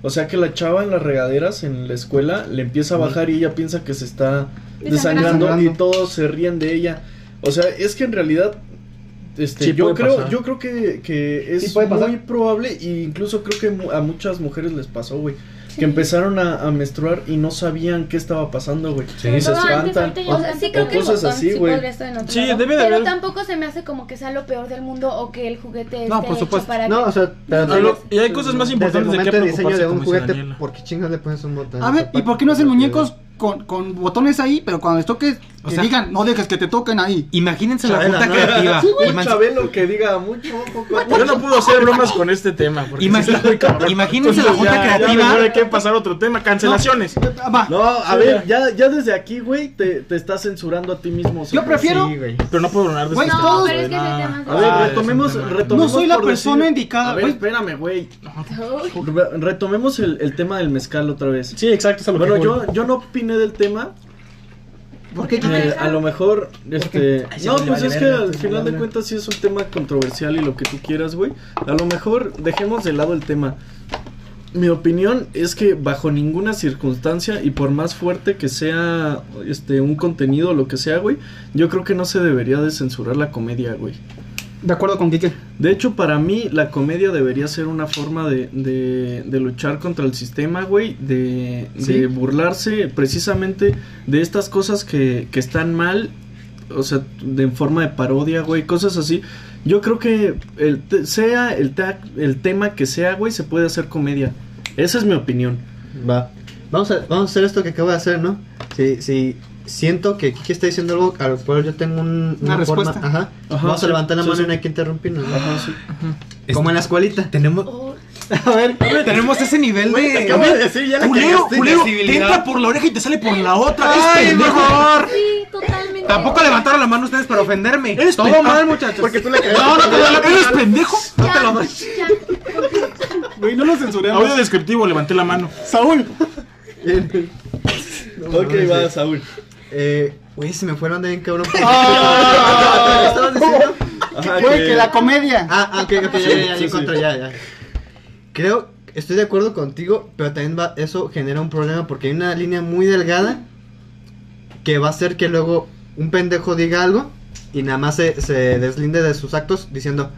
O sea, que la chava en las regaderas en la escuela le empieza a bajar y ella piensa que se está desangrando Desangrando. y todos se ríen de ella. O sea, es que en realidad este, Sí yo creo, pasar. yo creo que, que es Sí muy probable e incluso creo que a muchas mujeres les pasó, güey. Que empezaron a, a menstruar y no sabían qué estaba pasando, güey. Sobre se antes, espantan. O sea, no sí creo O que el cosas botón así, sí güey. podría estar en otro Sí, debe de pero haber- tampoco se me hace como que sea lo peor del mundo o que el juguete No, esté por hecho supuesto. para No, que... o sea, pero Pero lo- y hay cosas más desde el importantes de momento qué de diseño de un juguete, Daniela. ¿por qué chingas le pones un botón? A ver, ¿y por qué no hacen muñecos con, con botones ahí, pero cuando les toques, O que sea- digan, no dejes que te toquen ahí? Imagínense la junta ¿no? creativa. Un Iman- Chabelo que diga mucho cuatro. Yo no puedo hacer bromas con este tema. Porque Imagi- sí está muy cabrón. imagínense la Entonces, junta ya- creativa. mejor hay que pasar a otro tema. Cancelaciones. No, a Sí, ver, ya, ya desde aquí, güey, te, te estás censurando a ti mismo. Yo prefiero- Sí, güey. Pero no puedo hablar de este no, tema, pero es que ese tema es- A ver, Ah, retomemos, retomemos. No soy la persona decir- indicada, A ver, güey. espérame, güey. Retomemos el, el tema del mezcal otra vez. Sí, exacto. Bueno, yo, yo no opiné del tema. ¿Por qué? eh, a lo mejor, este. No, pues es que al final de cuentas sí es un tema controversial y lo que tú quieras, güey. A lo mejor dejemos de lado el tema. Mi opinión es que bajo ninguna circunstancia y por más fuerte que sea este un contenido o lo que sea, güey, yo creo que no se debería de censurar la comedia, güey. De acuerdo con Kike. De hecho, para mí la comedia debería ser una forma de, de, de luchar contra el sistema, güey, de, Sí. de burlarse precisamente de estas cosas que, que están mal, o sea, de, en forma de parodia, güey, cosas así. Yo creo que el te- sea el, el tema que sea, güey, se puede hacer comedia. Esa es mi opinión. Va. Vamos a, vamos a hacer esto que acabo de hacer, ¿no? Si, si siento que Kiki está diciendo algo, a lo cual yo tengo un- Una forma- respuesta. Ajá. Ajá, Vamos sí, a levantar la sí, mano sí. y no hay que interrumpirnos. ¿no? Ajá, sí. Como en la escuelita. Tenemos, oh, A ver, tenemos ese nivel de. Acabo de decir, ya la te entra por la oreja y te sale por la otra. Ay, ¡Es pendejo! mejor. sí, totalmente. Tampoco levantaron la mano ustedes para ofenderme. Eres Todo pendejo. mal, muchachos. Porque tú le No, no, no, no, ¿Eres pendejo? No te lo. Ya, güey, no lo censuremos. Audio descriptivo, levanté la mano. Saúl. Ok, va, Saúl. Eh, güey, se me fueron de bien cabrón. Ah. ¿Qué estabas diciendo? Ajá, Güey, que la comedia. Ah, ah, ok, ok, ya, ya, ya, Sí, sí. encontré, ya, ya. Creo, estoy de acuerdo contigo, pero también va, eso genera un problema porque hay una línea muy delgada que va a hacer que luego un pendejo diga algo y nada más se, se deslinde de sus actos diciendo,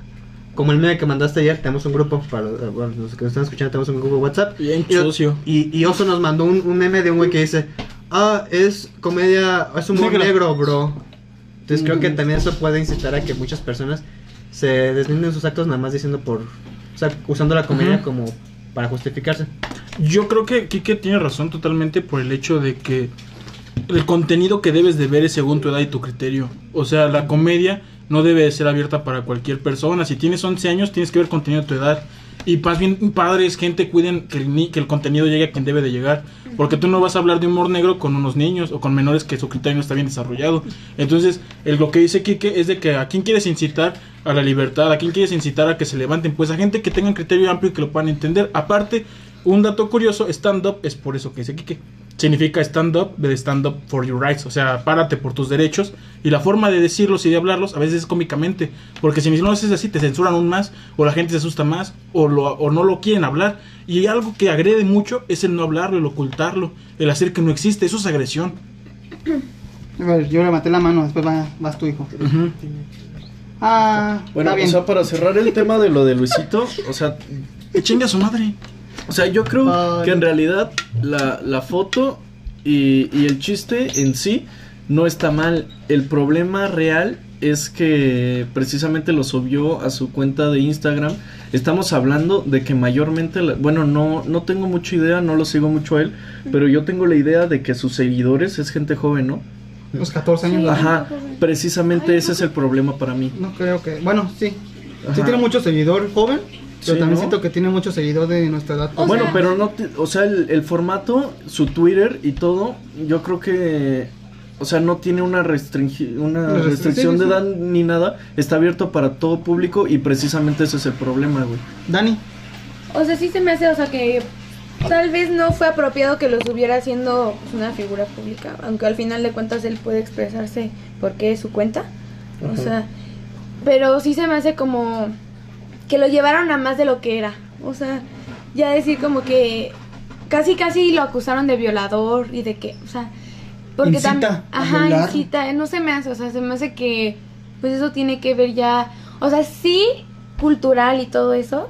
como el meme que mandaste ayer, tenemos un grupo, para eh, bueno, los que nos están escuchando, tenemos un grupo de WhatsApp. Bien Y- sucio. Y, y Oso nos mandó un, un meme de un güey que dice, ah, es comedia, es humor Negro. negro, bro. Entonces creo que también eso puede incitar a que muchas personas se deslinden sus actos nada más diciendo por, o sea, usando la comedia como para justificarse. Yo creo que Kike tiene razón totalmente por el hecho de que el contenido que debes de ver es según tu edad y tu criterio. O sea, la comedia no debe de ser abierta para cualquier persona. Si tienes 11 años, tienes que ver contenido de tu edad. Y más bien, padres, gente, cuiden que el, que el contenido llegue a quien debe de llegar. Porque tú no vas a hablar de humor negro con unos niños o con menores que su criterio no está bien desarrollado. Entonces, el, lo que dice Kike es de que a quién quieres incitar a la libertad, a quién quieres incitar a que se levanten. Pues a gente que tenga un criterio amplio y que lo puedan entender. Aparte, un dato curioso, stand-up es por eso que dice Kike. Significa stand-up de stand up for your rights, o sea, párate por tus derechos. Y la forma de decirlos y de hablarlos a veces es cómicamente, porque si no lo haces así te censuran aún más, o la gente se asusta más, o, lo, o no lo quieren hablar. Y algo que agrede mucho es el no hablarlo, el ocultarlo, el hacer que no existe, eso es agresión. A ver, yo levanté la mano, después va- vas tu hijo. Ah, Bueno, está bien. o sea, para cerrar el tema de lo de Luisito, o sea, Que chingue a su madre. O sea, yo creo que en realidad la, la foto y, y el chiste en sí no está mal. El problema real es que precisamente lo subió a su cuenta de Instagram. Estamos hablando de que mayormente, la- bueno, no, no tengo mucha idea, no lo sigo mucho a él, pero yo tengo la idea de que sus seguidores es gente joven, ¿no? Los 14 años. Ajá, precisamente Ay, ese es el problema para mí. No creo que. Bueno, sí. Sí tiene mucho seguidor joven. Pero Sí, también ¿no? siento que tiene mucho seguidor de nuestra edad. O bueno, sea- pero no, te- o sea, el, el formato, su Twitter y todo, yo creo que, o sea, no tiene una, restringi- una restricción de sí. edad ni nada, está abierto para todo público y precisamente ese es el problema, güey. Dani. O sea, sí se me hace, o sea, que tal vez no fue apropiado que lo subiera siendo pues, una figura pública, aunque al final de cuentas él puede expresarse porque es su cuenta. O sea, pero sí se me hace como que lo llevaron a más de lo que era. O sea, ya decir como que casi casi lo acusaron de violador y de que, o sea, porque también, ajá, incita, no se me hace, o sea, se me hace que pues eso tiene que ver ya, o sea, sí cultural y todo eso,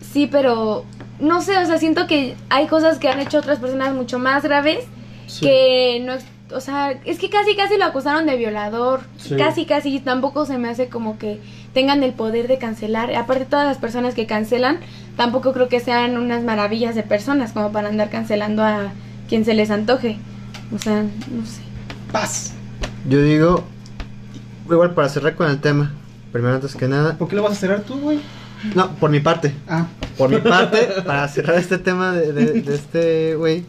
sí, pero no sé, o sea, siento que hay cosas que han hecho otras personas mucho más graves Sí. que no, es- o sea, es que casi casi lo acusaron de violador, Sí. casi casi tampoco se me hace como que tengan el poder de cancelar, aparte todas las personas que cancelan, tampoco creo que sean unas maravillas de personas como para andar cancelando a quien se les antoje, o sea, no sé. Paz. Yo digo, igual para cerrar con el tema, primero antes que nada, ¿Por qué lo vas a cerrar tú, güey? no, por mi parte, Ah, por mi parte, para cerrar este tema de, de- de este güey,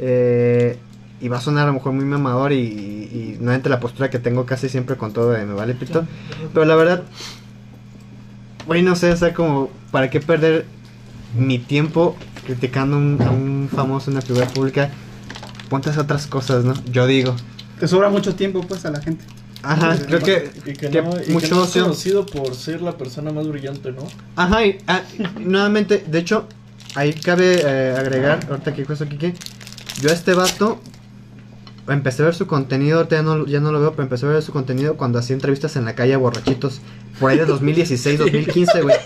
eh, y va a sonar a lo mejor muy mamador y, y, y nuevamente la postura que tengo casi siempre con todo de me vale pito, pero la verdad, güey, no sé, o sea, como, ¿para qué perder mi tiempo criticando un- a un famoso, una figura pública? Ponte a hacer otras cosas, ¿no? Yo digo. te sobra mucho tiempo, pues, a la gente. Ajá, creo que, Y que, que no, mucho no es conocido por ser la persona más brillante, ¿no? Ajá, y, ah, nuevamente, de hecho, ahí cabe eh, agregar, ahorita que dijo eso Kike, yo a este vato empecé a ver su contenido, ahorita ya no, ya no lo veo, pero empecé a ver su contenido cuando hacía entrevistas en la calle a borrachitos, por ahí de 2016, 2015, güey.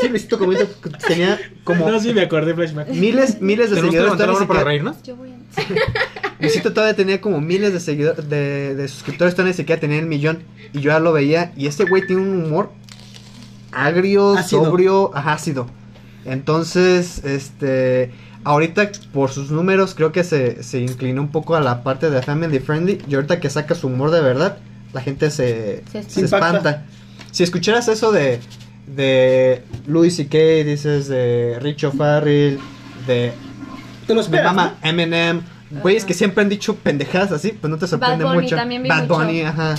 Sí, Luisito Comunica tenía como No, sí, me acordé, Flashback. miles, miles de ¿Tenemos que seguidores. mano para reírnos? Yo voy a... Luisito todavía tenía como miles de seguidores, de, de suscriptores, todavía ni siquiera tenía el millón. Y yo ya lo veía. Y este güey tiene un humor agrio, Ácido. sobrio, ajá, ácido. Entonces, este. Ahorita, por sus números, creo que se, se inclinó un poco a la parte de family friendly. Y ahorita que saca su humor de verdad, la gente se, Se espanta. Si escucharas eso de, de Louis C.K., dices de Richo Farrell, de Te lo esperas. mama Eminem, güeyes que siempre han dicho pendejadas así, pues no te sorprende Bunny mucho. también vi Bad mucho. Bunny, ajá.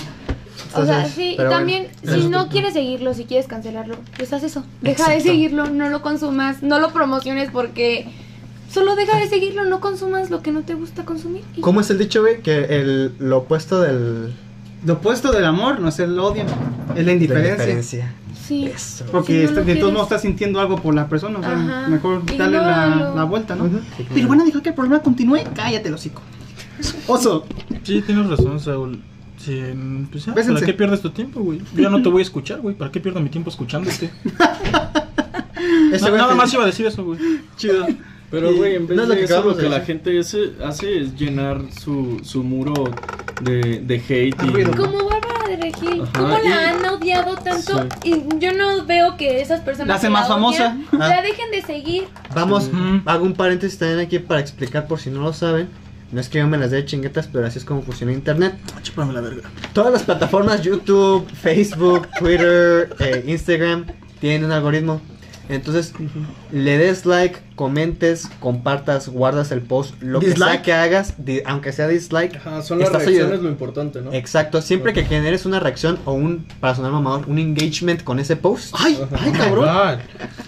O sea, Entonces, sí, y bueno. también, Eso si no quieres seguirlo, si quieres cancelarlo, pues haz eso. Deja de seguirlo, no lo consumas, no lo promociones porque solo deja de seguirlo, no consumas lo que no te gusta consumir. y ¿Cómo es el dicho, güey? Que el, lo opuesto del, Lo opuesto del amor no es el odio, es la de la indiferencia. diferencia. Sí. Eso. Porque Si no de todos modos estás sintiendo algo por la persona, o sea, Ajá. mejor darle la, vuelta, ¿no? Pero a dejar que el problema continúe, cállate el hocico. Oso, Sí, tienes razón, Saúl. Sí, pues ya. ¿para qué pierdes tu tiempo, güey? Yo ya no te voy a escuchar, güey. ¿Para qué pierdo mi tiempo escuchándote? No, nada más iba a decir eso, güey. Chido. Pero, güey, en vez No lo de que eso, lo de que la gente ese- hace es llenar su, su muro de, de hate. y-. Como Bárbara de Regil, Ajá, ¿cómo y- la han odiado tanto? Y yo no veo que esas personas La hace más famosa. odian, Ah. la dejen de seguir. Vamos, Ujú. hago un paréntesis también aquí para explicar por si no lo saben. No es que yo me las dé de chinguetas, pero así es como funciona internet. Chúpame la verga. Todas las plataformas, YouTube, Facebook, Twitter, eh, Instagram, tienen un algoritmo. Entonces, le des like, comentes, compartas, guardas el post, lo que sea que hagas, di- aunque sea dislike. Ajá, son las reacciones ayudando- lo importante, ¿no? Exacto, siempre que generes una reacción o un, para sonar mamador, un engagement con ese post, ay, ay, cabrón.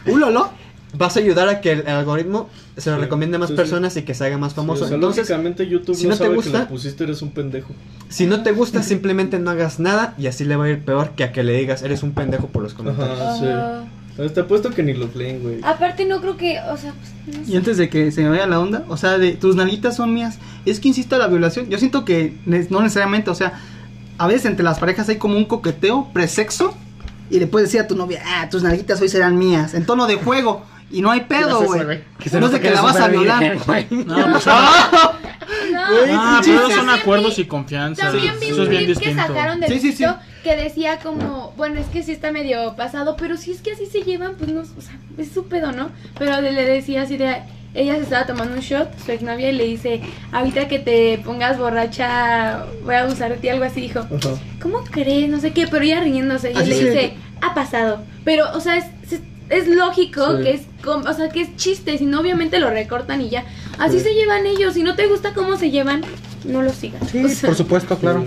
Uh, lolo. vas a ayudar a que el algoritmo se lo Sí, recomiende a más sí, sí. personas y que se haga más famoso. o sea, Entonces, YouTube si no, no te gusta- que le pusiste eres un pendejo. si no te gusta, simplemente no hagas nada y así le va a ir peor que a que le digas, eres un pendejo por los comentarios. Ajá, Ah, Te apuesto que ni los leen, güey. Aparte no creo que, o sea, pues, no sé. Y antes de que se me vaya la onda, o sea, de tus nalguitas son mías, es que insista la violación. Yo siento que no necesariamente, o sea, a veces entre las parejas hay como un coqueteo presexo y le puedes decir a tu novia, ah, tus nalguitas hoy serán mías, en tono de juego. Y no hay pedo, güey. No es de que la vas a violar. No, pues, No, ah, pero son acuerdos y confianza. También vi Eso un es bien distinto. sacaron del Sí, sí, sí. Que decía como, bueno, es que sí está medio pasado, pero si es que así se llevan, pues no, o sea, es su pedo, ¿no? Pero le decía así de, ella se estaba tomando un shot, su exnovia, y le dice, ahorita que te pongas borracha, voy a abusar de ti, algo así, dijo. ¿Cómo crees? No sé qué, pero ella riéndose, y Así le sí. dice, ha pasado. Pero, o sea, es, es, es lógico Sí. que es, com- o sea, que es chiste, si no, obviamente lo recortan y ya. Así Sí. se llevan ellos, si no te gusta cómo se llevan, no lo sigan. Sí, O sea, por supuesto, claro.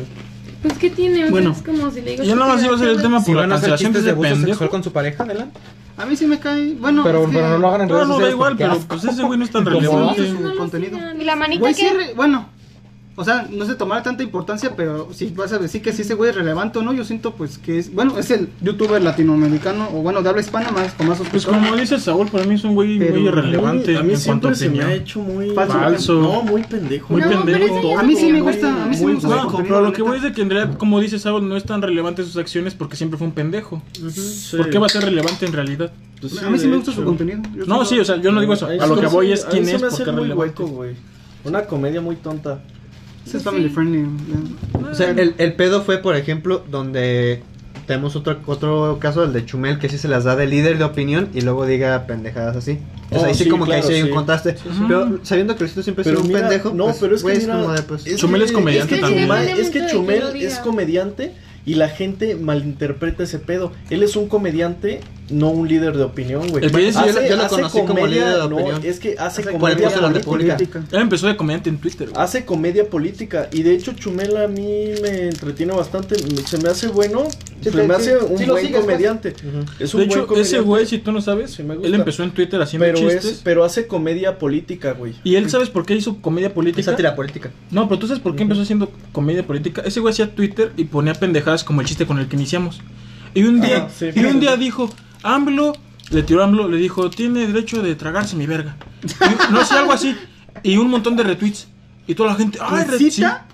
Pues qué tiene, O sea, Bueno. es como si le digo. Yo nada más iba a hacer el tema Si por la van a hacer cancelación de abuso sexual con su pareja, adelante. A mí sí me cae, bueno, Pero, es que- pero no lo hagan en No, redes no, da sociales igual, porque pero asco. pues ese güey no es tan relevante. Lo contenido. ¿Y la manita Güey, sí, re- bueno, o sea, no se tomará tanta importancia, pero si vas a decir que si ese güey es relevante o no, yo siento pues que es, bueno, es el youtuber latinoamericano, o bueno, de habla hispana más, con más Pues como dice Saúl, para mí es un güey Pero muy irrelevante a mí en cuanto a siempre se me ha hecho muy Falso. Falso. No, muy pendejo. Muy No, pendejo. A mí sí me gusta, a mí sí me gusta. contenido, pero lo que voy es de que en realidad, como dice Saúl, no es tan relevante sus acciones porque siempre fue un pendejo. Sí. ¿Por qué va a ser relevante en realidad? Pues a mí sí me gusta su contenido. Yo No, sí, o sea, yo no digo eso. A lo que voy es quién es porque es muy relevante. hueco, güey. Una comedia muy tonta. Sí, es family friendly. O sea, el, el pedo fue, por ejemplo, donde tenemos otro, otro caso, el de Chumel, que sí se las da de líder de opinión y luego diga pendejadas así. Sea, Oh, ahí sí, sí, como que ahí claro, sí hay un sí. contraste. Pero sabiendo que Luisito siempre ha sido un mira, pendejo, no, pues, pero es que güey, mira, como de, pues, es Chumel que- es comediante es que también. Chumel- Es que Chumel es comediante y la gente malinterpreta ese pedo. Él es un comediante, no un líder de opinión, güey. El que yo lo- yo lo conocí como líder de no, opinión. es que hace Hace comedia política. Él empezó de comediante en Twitter. güey. Hace comedia política y de hecho Chumel a mí me entretiene bastante, se me hace bueno, Sí, se te- me sí, hace un sí buen sigues, comediante. Ujú. Es un De buen hecho, comediante. ese güey, si tú no sabes, Sí me gusta. él empezó en Twitter haciendo pero chistes. es, pero hace comedia política, güey. Y él, ¿sabes por qué hizo comedia política? Sátira política. No, pero tú sabes por qué empezó haciendo comedia política. Ese güey hacía Twitter y ponía pendejadas como el chiste con el que iniciamos. Y un día, y un día dijo, AMLO, le tiró a AMLO, le dijo, tiene derecho de tragarse mi verga. Y- no sé, algo así. Y un montón de retweets. Y toda la gente, ay, re- sí". Incita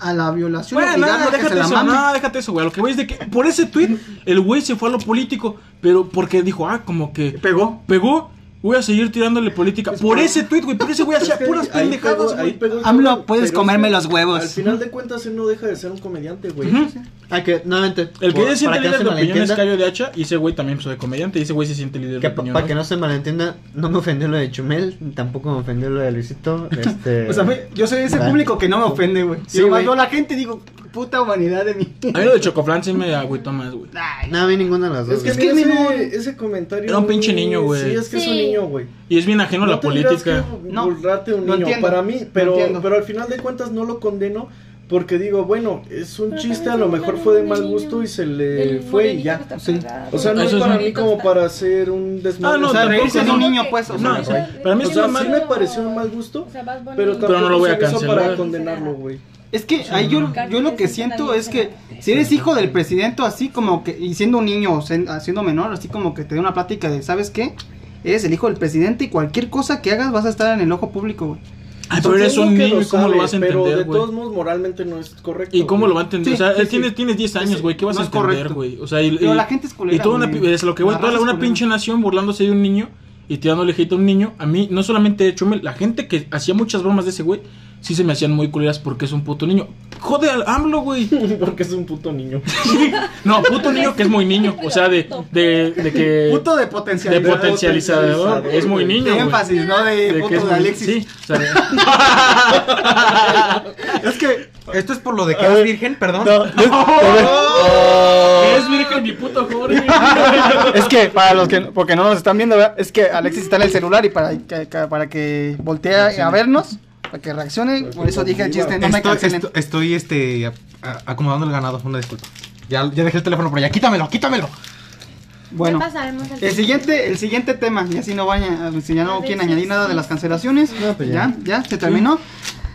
a la violación, Bueno, obligarlo no, a que se déjate eso, no, déjate eso, güey. Lo que voy es de que por ese tweet el güey se fue a lo político, pero porque dijo, ah, como que Pegó. pegó, voy a seguir tirándole política. Por ese tweet, güey, por ese güey hacía puras ahí pendejadas, güey. AMLO, puedes pero comerme los huevos. Al final de cuentas él no deja de ser un comediante, güey. Ujú. Hay que, nuevamente, El que se siente líder de opinión es Cayo de Hacha y ese güey también empezó de comediante y ese güey se siente líder que de opinión. para ¿no? que no se malentienda, no me ofendió lo de Chumel, tampoco me ofendió lo de Luisito. Este, O sea, yo soy ese público que no me ofende, güey. Sí, yo a la gente digo, puta humanidad de mí. A mí lo de Chocoflan sí me agüitó más, güey. No, a mí ninguna de las dos. Es que, Es que ese, no- ese comentario. Era un pinche niño, güey. Sí, es que es un Sí. niño, güey. Y es bien ajeno a la tendrías política. que No, un lo niño. entiendo, Para mí, pero, pero al final de cuentas no lo condeno. Porque digo, bueno, es un Pero chiste, a lo mejor fue de mal un gusto niño. y se le El fue y ya. está Sí. O sea, no Eso es para mí como para hacer un desmadre. Ah, no, o sea, reírse de no. un niño, pues. O sea, No, güey. para mí O es sea, sí me pareció un mal gusto, O sea, pero Pero tampoco no lo voy a se me hizo cancelar. para condenarlo, güey. Es que ahí yo, yo lo que siento es que si eres hijo del presidente o así como que, y siendo un niño siendo menor, así como que te da una plática de, ¿sabes qué? Eres el hijo del presidente y cualquier cosa que hagas vas a estar en el ojo público, güey. Ay, pero eres un niño lo y cómo lo vas a Pero de entender, güey. todos modos, moralmente no es correcto. ¿Y cómo lo va a entender? Sí, o sea, sí, él sí. tiene, tiene 10 años, Sí, güey. ¿Qué vas no a entender, güey? O sea, y, Pero y- la gente es culera, Y toda una, es lo que voy, toda una pinche nación burlándose de un niño y tirándole hate a un niño. A mí, no solamente de Chumel, la gente que hacía muchas bromas de ese güey, sí se me hacían muy culeras porque es un puto niño. Jode al AMLO, güey. Porque es un puto niño. No, puto niño que es muy niño. O sea, de, de, de que. Puto de de potencialidad. potencializador. potencializador, Es muy niño. De énfasis, ¿no? De, De que puto es de muy- Alexis. Sí, o sea, Es que esto es por lo de que eres virgen, perdón. que es virgen mi puto Jorge. Es que para los que porque no nos están viendo, ¿verdad? es que Alexis está en el celular y para que- para que voltee a vernos, para que reaccione, por eso dije el chiste, no me Estoy, cancelen. esto- estoy, este, a- a- acomodando el ganado, una disculpa. Ya, ya dejé el teléfono por allá, quítamelo, quítamelo. Bueno, el siguiente, el siguiente tema, y así no vaya, si ya no quieren añadir nada de las cancelaciones, No, pues ya, ya. ya, se terminó.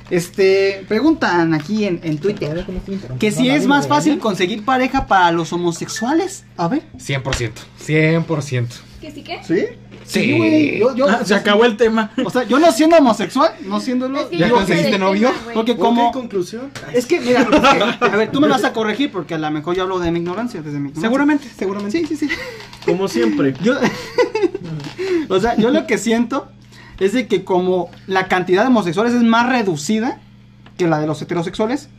Este, preguntan aquí en, en Twitter que si es más fácil conseguir pareja para los homosexuales. A ver, 100%, 100%. ¿Que sí qué? ¿Sí? Sí, güey. Yo, yo- Ah, se acabó el tema. O sea, yo no siendo homosexual, no siéndolo. Es que ¿Ya conseguiste novio? tema. Porque ¿Qué como. conclusión? Es que, mira, a ver, tú me vas a corregir porque a lo mejor yo hablo de mi ignorancia, desde mi ignorancia. Seguramente, seguramente. Sí, sí, sí. Como siempre. Yo, o sea, yo lo que siento es de que como la cantidad de homosexuales es más reducida que la de los heterosexuales,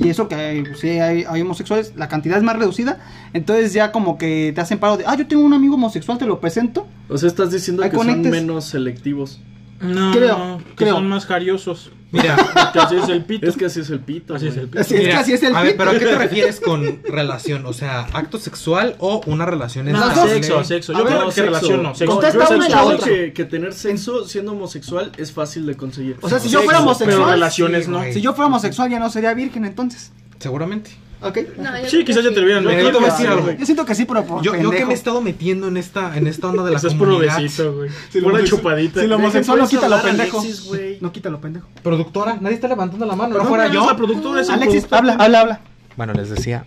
y eso que hay, sí hay, hay homosexuales, la cantidad es más reducida, entonces ya como que te hacen paro de, ah, yo tengo un amigo homosexual, te lo presento. O sea, estás diciendo Hay que son menos selectivos. No, Creo, no, que creo. son más jariosos. Mira, Que así es el pito. Es que así es el pito. Así es el pito. Así es que mira, así es el a ver, pito. pero ¿a qué te refieres con relación? O sea, acto sexual o una relación No, dos. sexo, sexo. A Yo ver, creo No, que sexo. relación no. Sexo. Contesta Yo una y la siento otra. que, que tener sexo siendo homosexual es fácil de conseguir. O sea, si Sexo, yo fuera homosexual, Pero relaciones sí, no. si yo fuera homosexual ya no sería virgen entonces. Seguramente. ¿Ok? No, yo Sí, quizás que ya te hubieran Yo yo. Yo siento que sí, pero por Yo, yo que me he estado metiendo en esta, en esta onda de la Estás puro comunidad. besito, güey. Si lo Pura homosexual- chupadita. Si lo homosexual no quita lo pendejo. Alexis. No quita lo pendejo. Productora, nadie está levantando la mano. Pero ¿No fuera es yo? la productora, es Alexis, productor. habla, habla, habla. Bueno, les decía.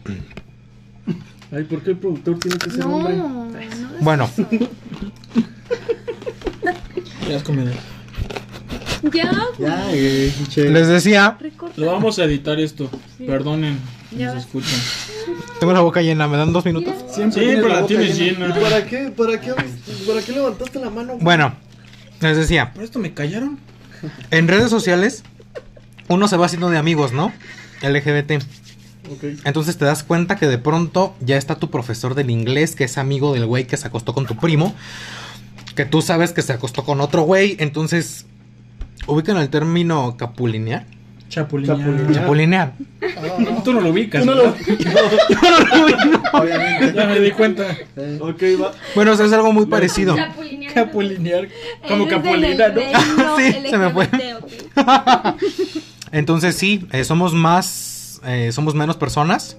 Ay, ¿por qué el productor tiene que ser No, hombre? no. Bueno, Ya es comida. Ya, Ya, güey, che. les decía. Lo vamos a editar esto. Perdonen. Ya Nos vas. escuchan. Tengo la boca llena, ¿me dan dos minutos? Siempre Sí, pero la la tienes llena. llena. ¿Y ¿Para qué? ¿Para qué? ¿Para qué levantaste la mano? güey? Bueno, les decía. ¿Por esto me callaron? En redes sociales, uno se va haciendo de amigos, ¿no? LGBT. Ok. Entonces te das cuenta que de pronto ya está tu profesor del inglés, que es amigo del güey que se acostó con tu primo. Que tú sabes que se acostó con otro güey. Entonces, ubican el término capulinear. Chapulinear. Chapulinear. Chapulinear. Tú no lo ubicas. No ¿no? lo- Obviamente. Ya me di cuenta. Ok, va. Bueno, eso es algo muy parecido. Chapulinear. Capulinear. Como Capulina, ¿no? Sí, se me fue. Entonces sí, eh, somos más, eh, somos menos personas.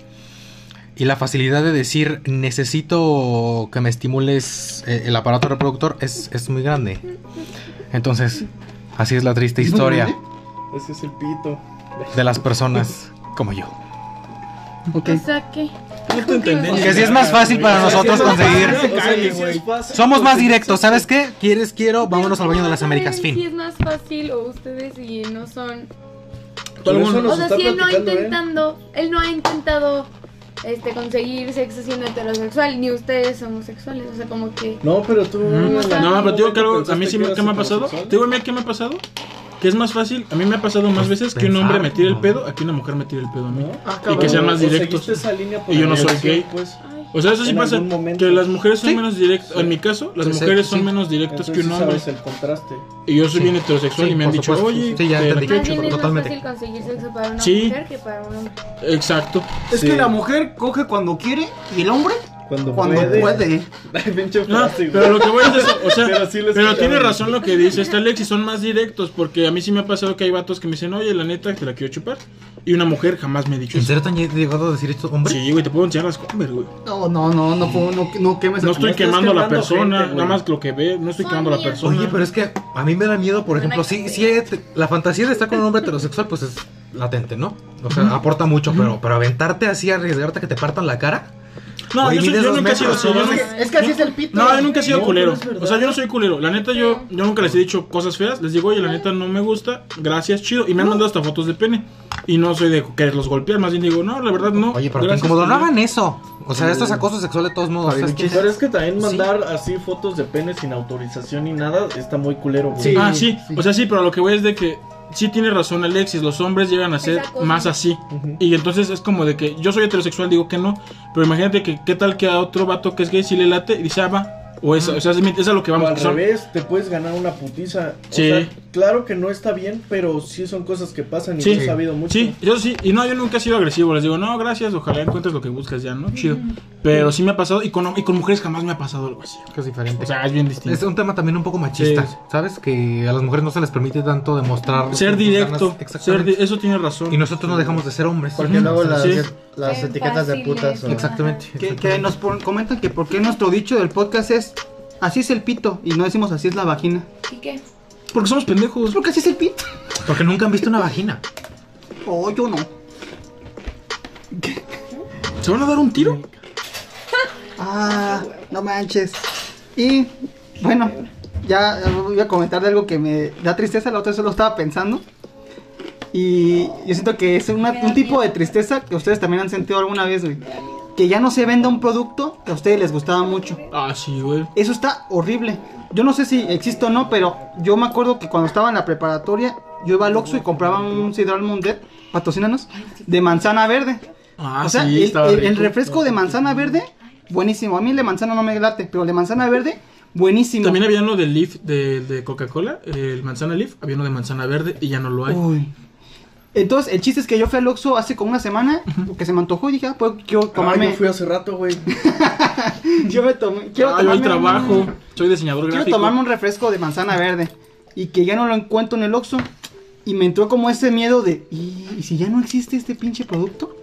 Y la facilidad de decir necesito que me estimules eh, el aparato reproductor es, es muy grande. Entonces, así es la triste historia Ese es el pito. de las personas como yo. Ok. O sea, ¿qué? No te entendí. Que sí es más fácil para nosotros conseguir. Somos más directos, ¿sabes qué? ¿Quieres, quiero? Vámonos al baño de las Américas, Si fin. es más fácil o ustedes y no son. O sea, si él no ha ¿eh? intentando, él no ha intentado este conseguir sexo siendo heterosexual, ni ustedes homosexuales, o sea, como que No, pero tú. Mm, No, pero te digo que algo, a mí sí me, eras ¿qué me ha pasado? Te digo a mí qué me ha pasado. Que es más fácil, a mí me ha pasado más Pues veces que un hombre me tire el pedo a que una mujer me tire el pedo a mí. Ah, y que sean más directos. esa línea por Y yo no soy gay. Pues. O sea, eso sí pasa, que las mujeres son Sí. menos directas, en mi caso, las Sí, sí, mujeres son sí. menos directas Entonces que un sí hombre. sabes el contraste. Y yo soy Sí. bien heterosexual Sí, y me han dicho, supuesto. oye, Sí, ya te entendí. más bien chupar". es totalmente. más fácil conseguir sexo para una Sí. mujer que para un hombre. Exacto. Es Sí. que la mujer coge cuando quiere y el hombre Cuando, cuando puede. No, güey. pero lo que voy es eso, o sea, Pero sí tiene razón lo que dice este Alex y son más directos, porque a mí sí me ha pasado que hay vatos que me dicen, oye, la neta, te la quiero chupar. Y una mujer jamás me ha dicho ¿En eso. serio te han llegado a decir esto, hombre? Sí, güey, te puedo enseñar las Converse, güey. No, no, no, no, puedo- no, no quemes No a- estoy quemando a la persona, gente, nada más lo que ve, no estoy Son quemando a la persona. Oye, pero es que a mí me da miedo, por ejemplo, sí, sí, eh, te- la fantasía de estar con un hombre heterosexual, pues es latente, ¿no? O sea, aporta mucho, pero, pero aventarte así, arriesgarte a que te partan la cara. No, Oye, yo, soy- yo nunca he sido así. Es que así es el pito. No, yo nunca he sido No, culero. O sea, yo no soy culero. La neta, yo, yo nunca les he dicho cosas feas. Les digo, oye, la neta no me gusta. Gracias, chido. Y me han mandado hasta fotos de pene. Y no soy de quererlos golpear. Más bien digo, no, la verdad no. Oye, pero Gracias, incómodo, no hagan eso. O sea, esto es acoso sexual de todos modos. Fabián, Es que- Pero es que también Sí. mandar así fotos de pene sin autorización ni nada está muy culero, güey. Sí. Ah, sí. O sea, sí, pero lo que voy es de que sí tiene razón Alexis. Los hombres llegan a ser más así. Y entonces es como de que yo soy heterosexual, digo que no. Pero imagínate que qué tal que a otro vato que es gay sí le late y dice, ah, va. O, es, o sea, es, es a lo que O vamos. al que son- revés, te puedes ganar una putiza. O Sí. sea, claro que no está bien, pero sí son cosas que pasan y Sí. he sabido mucho. Sí, yo sí, y no, yo nunca he sido agresivo, les digo, no, gracias, ojalá encuentres lo que buscas ya, ¿no? Chido. Pero sí me ha pasado, y con, y con mujeres jamás me ha pasado algo así. que es diferente. O sea, es bien es distinto. un tema también un poco machista, Sí. ¿sabes? Que a las mujeres no se les permite tanto demostrar Ser directo, ser Exactamente. di- eso tiene razón. Y nosotros no dejamos de ser hombres. Porque luego las, Sí. las Qué etiquetas de putas es. son... Exactamente. Que, que nos pon- comentan que por qué nuestro dicho del podcast es así es el pito y no decimos así es la vagina. ¿Y qué? Porque somos pendejos. Porque así es el pito. Porque nunca han visto una vagina. Oh, yo no. ¿Se van a dar un tiro? Ah, no manches. Y bueno, ya voy a comentar de algo que me da tristeza, la otra vez solo estaba pensando. Y yo siento que es una- un tipo de tristeza que ustedes también han sentido alguna vez, güey. Que ya no se venda un producto que a ustedes les gustaba mucho. Ah, sí, güey. Eso está horrible. Yo no sé si existe o no, pero yo me acuerdo que cuando estaba en la preparatoria, yo iba al Oxxo y compraba un Sidral Mundet, patrocínanos, de manzana verde. Ah, o sea, sí, el, el- el refresco de manzana verde, buenísimo. A mí el de manzana no me late, pero el de manzana verde, buenísimo. También había uno de Leaf, de, de Coca-Cola, el manzana Leaf, había uno de manzana verde y ya no lo hay. Uy. Entonces, el chiste es que yo fui al Oxxo hace como una semana, porque se me antojó y dije, ah, pues quiero Ah, tomarme. yo fui hace rato, güey. yo me tomé. Quiero Ah, yo tomarme al un- trabajo, soy diseñador Quiero gráfico. tomarme un refresco de manzana verde y que ya no lo encuentro en el Oxxo. Y me entró como ese miedo de, ¿y, y si ya no existe este pinche producto?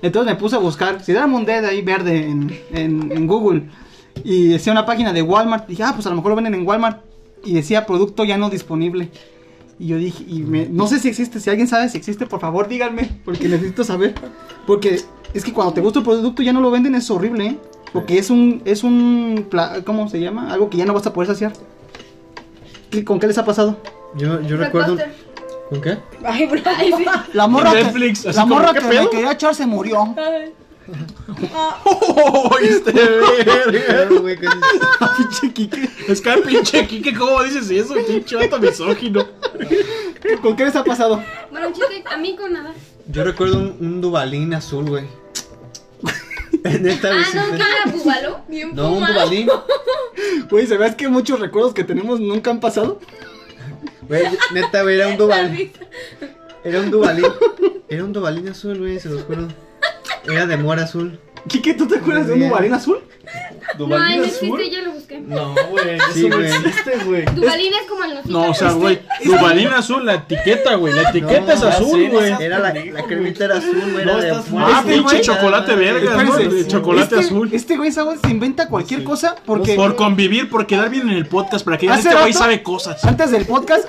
Entonces me puse a buscar, si era Mundet ahí verde en, en, en Google. Y decía una página de Walmart. dije, ah, pues a lo mejor lo venden en Walmart. Y decía producto ya no disponible. Y yo dije, y me- no sé si existe, si alguien sabe si existe, por favor díganme, porque necesito saber. Porque es que cuando te gusta el producto ya no lo venden, es horrible, ¿eh? Porque es un, es un, ¿cómo se llama? Algo que ya no vas a poder saciar. ¿Qué- ¿Con qué les ha pasado? Yo, yo recuerdo. ¿Con qué? Ay, bro. Ay, sí. La morra que, Netflix, la morra ¿qué que me quería echar se murió. ¡Oíste, verga! güey, que- Pinche Kike. Es que pinche Kike, ¿cómo dices eso? Pinche vato misógino. ¿Con qué les ha pasado? Bueno, chiste, a mí con nada. Yo recuerdo un, un Dubalín azul, güey. Neta, Ah, güey, no, ¿qué era búbalo? Bien No, un. Dubalín. Güey, ¿se ves que muchos recuerdos que tenemos nunca han pasado? Güey, neta, güey, era un Dubalín. Era un Dubalín. Era un Dubalín azul, güey, se los juro. Era de mora azul. Kike, ¿tú te acuerdas de un. Dubalín azul? No, ¿Dubalín ay, no azul? existe, ya lo busqué. No, güey, eso Sí, no güey. existe, güey. Dubalín es como el nocito. No, o sea, de- güey, Dubalín azul, la etiqueta, güey. La etiqueta es No, azul, sí, güey. no Era la, la cremita era azul, güey, No, era de estás Ah, Este pinche chocolate verga, ¿no? Espérense, De chocolate este, azul. Este güey ¿sabes? se inventa cualquier cosa porque Por convivir, por quedar bien en el podcast, para que digan, Hace este güey rato- sabe cosas. antes del podcast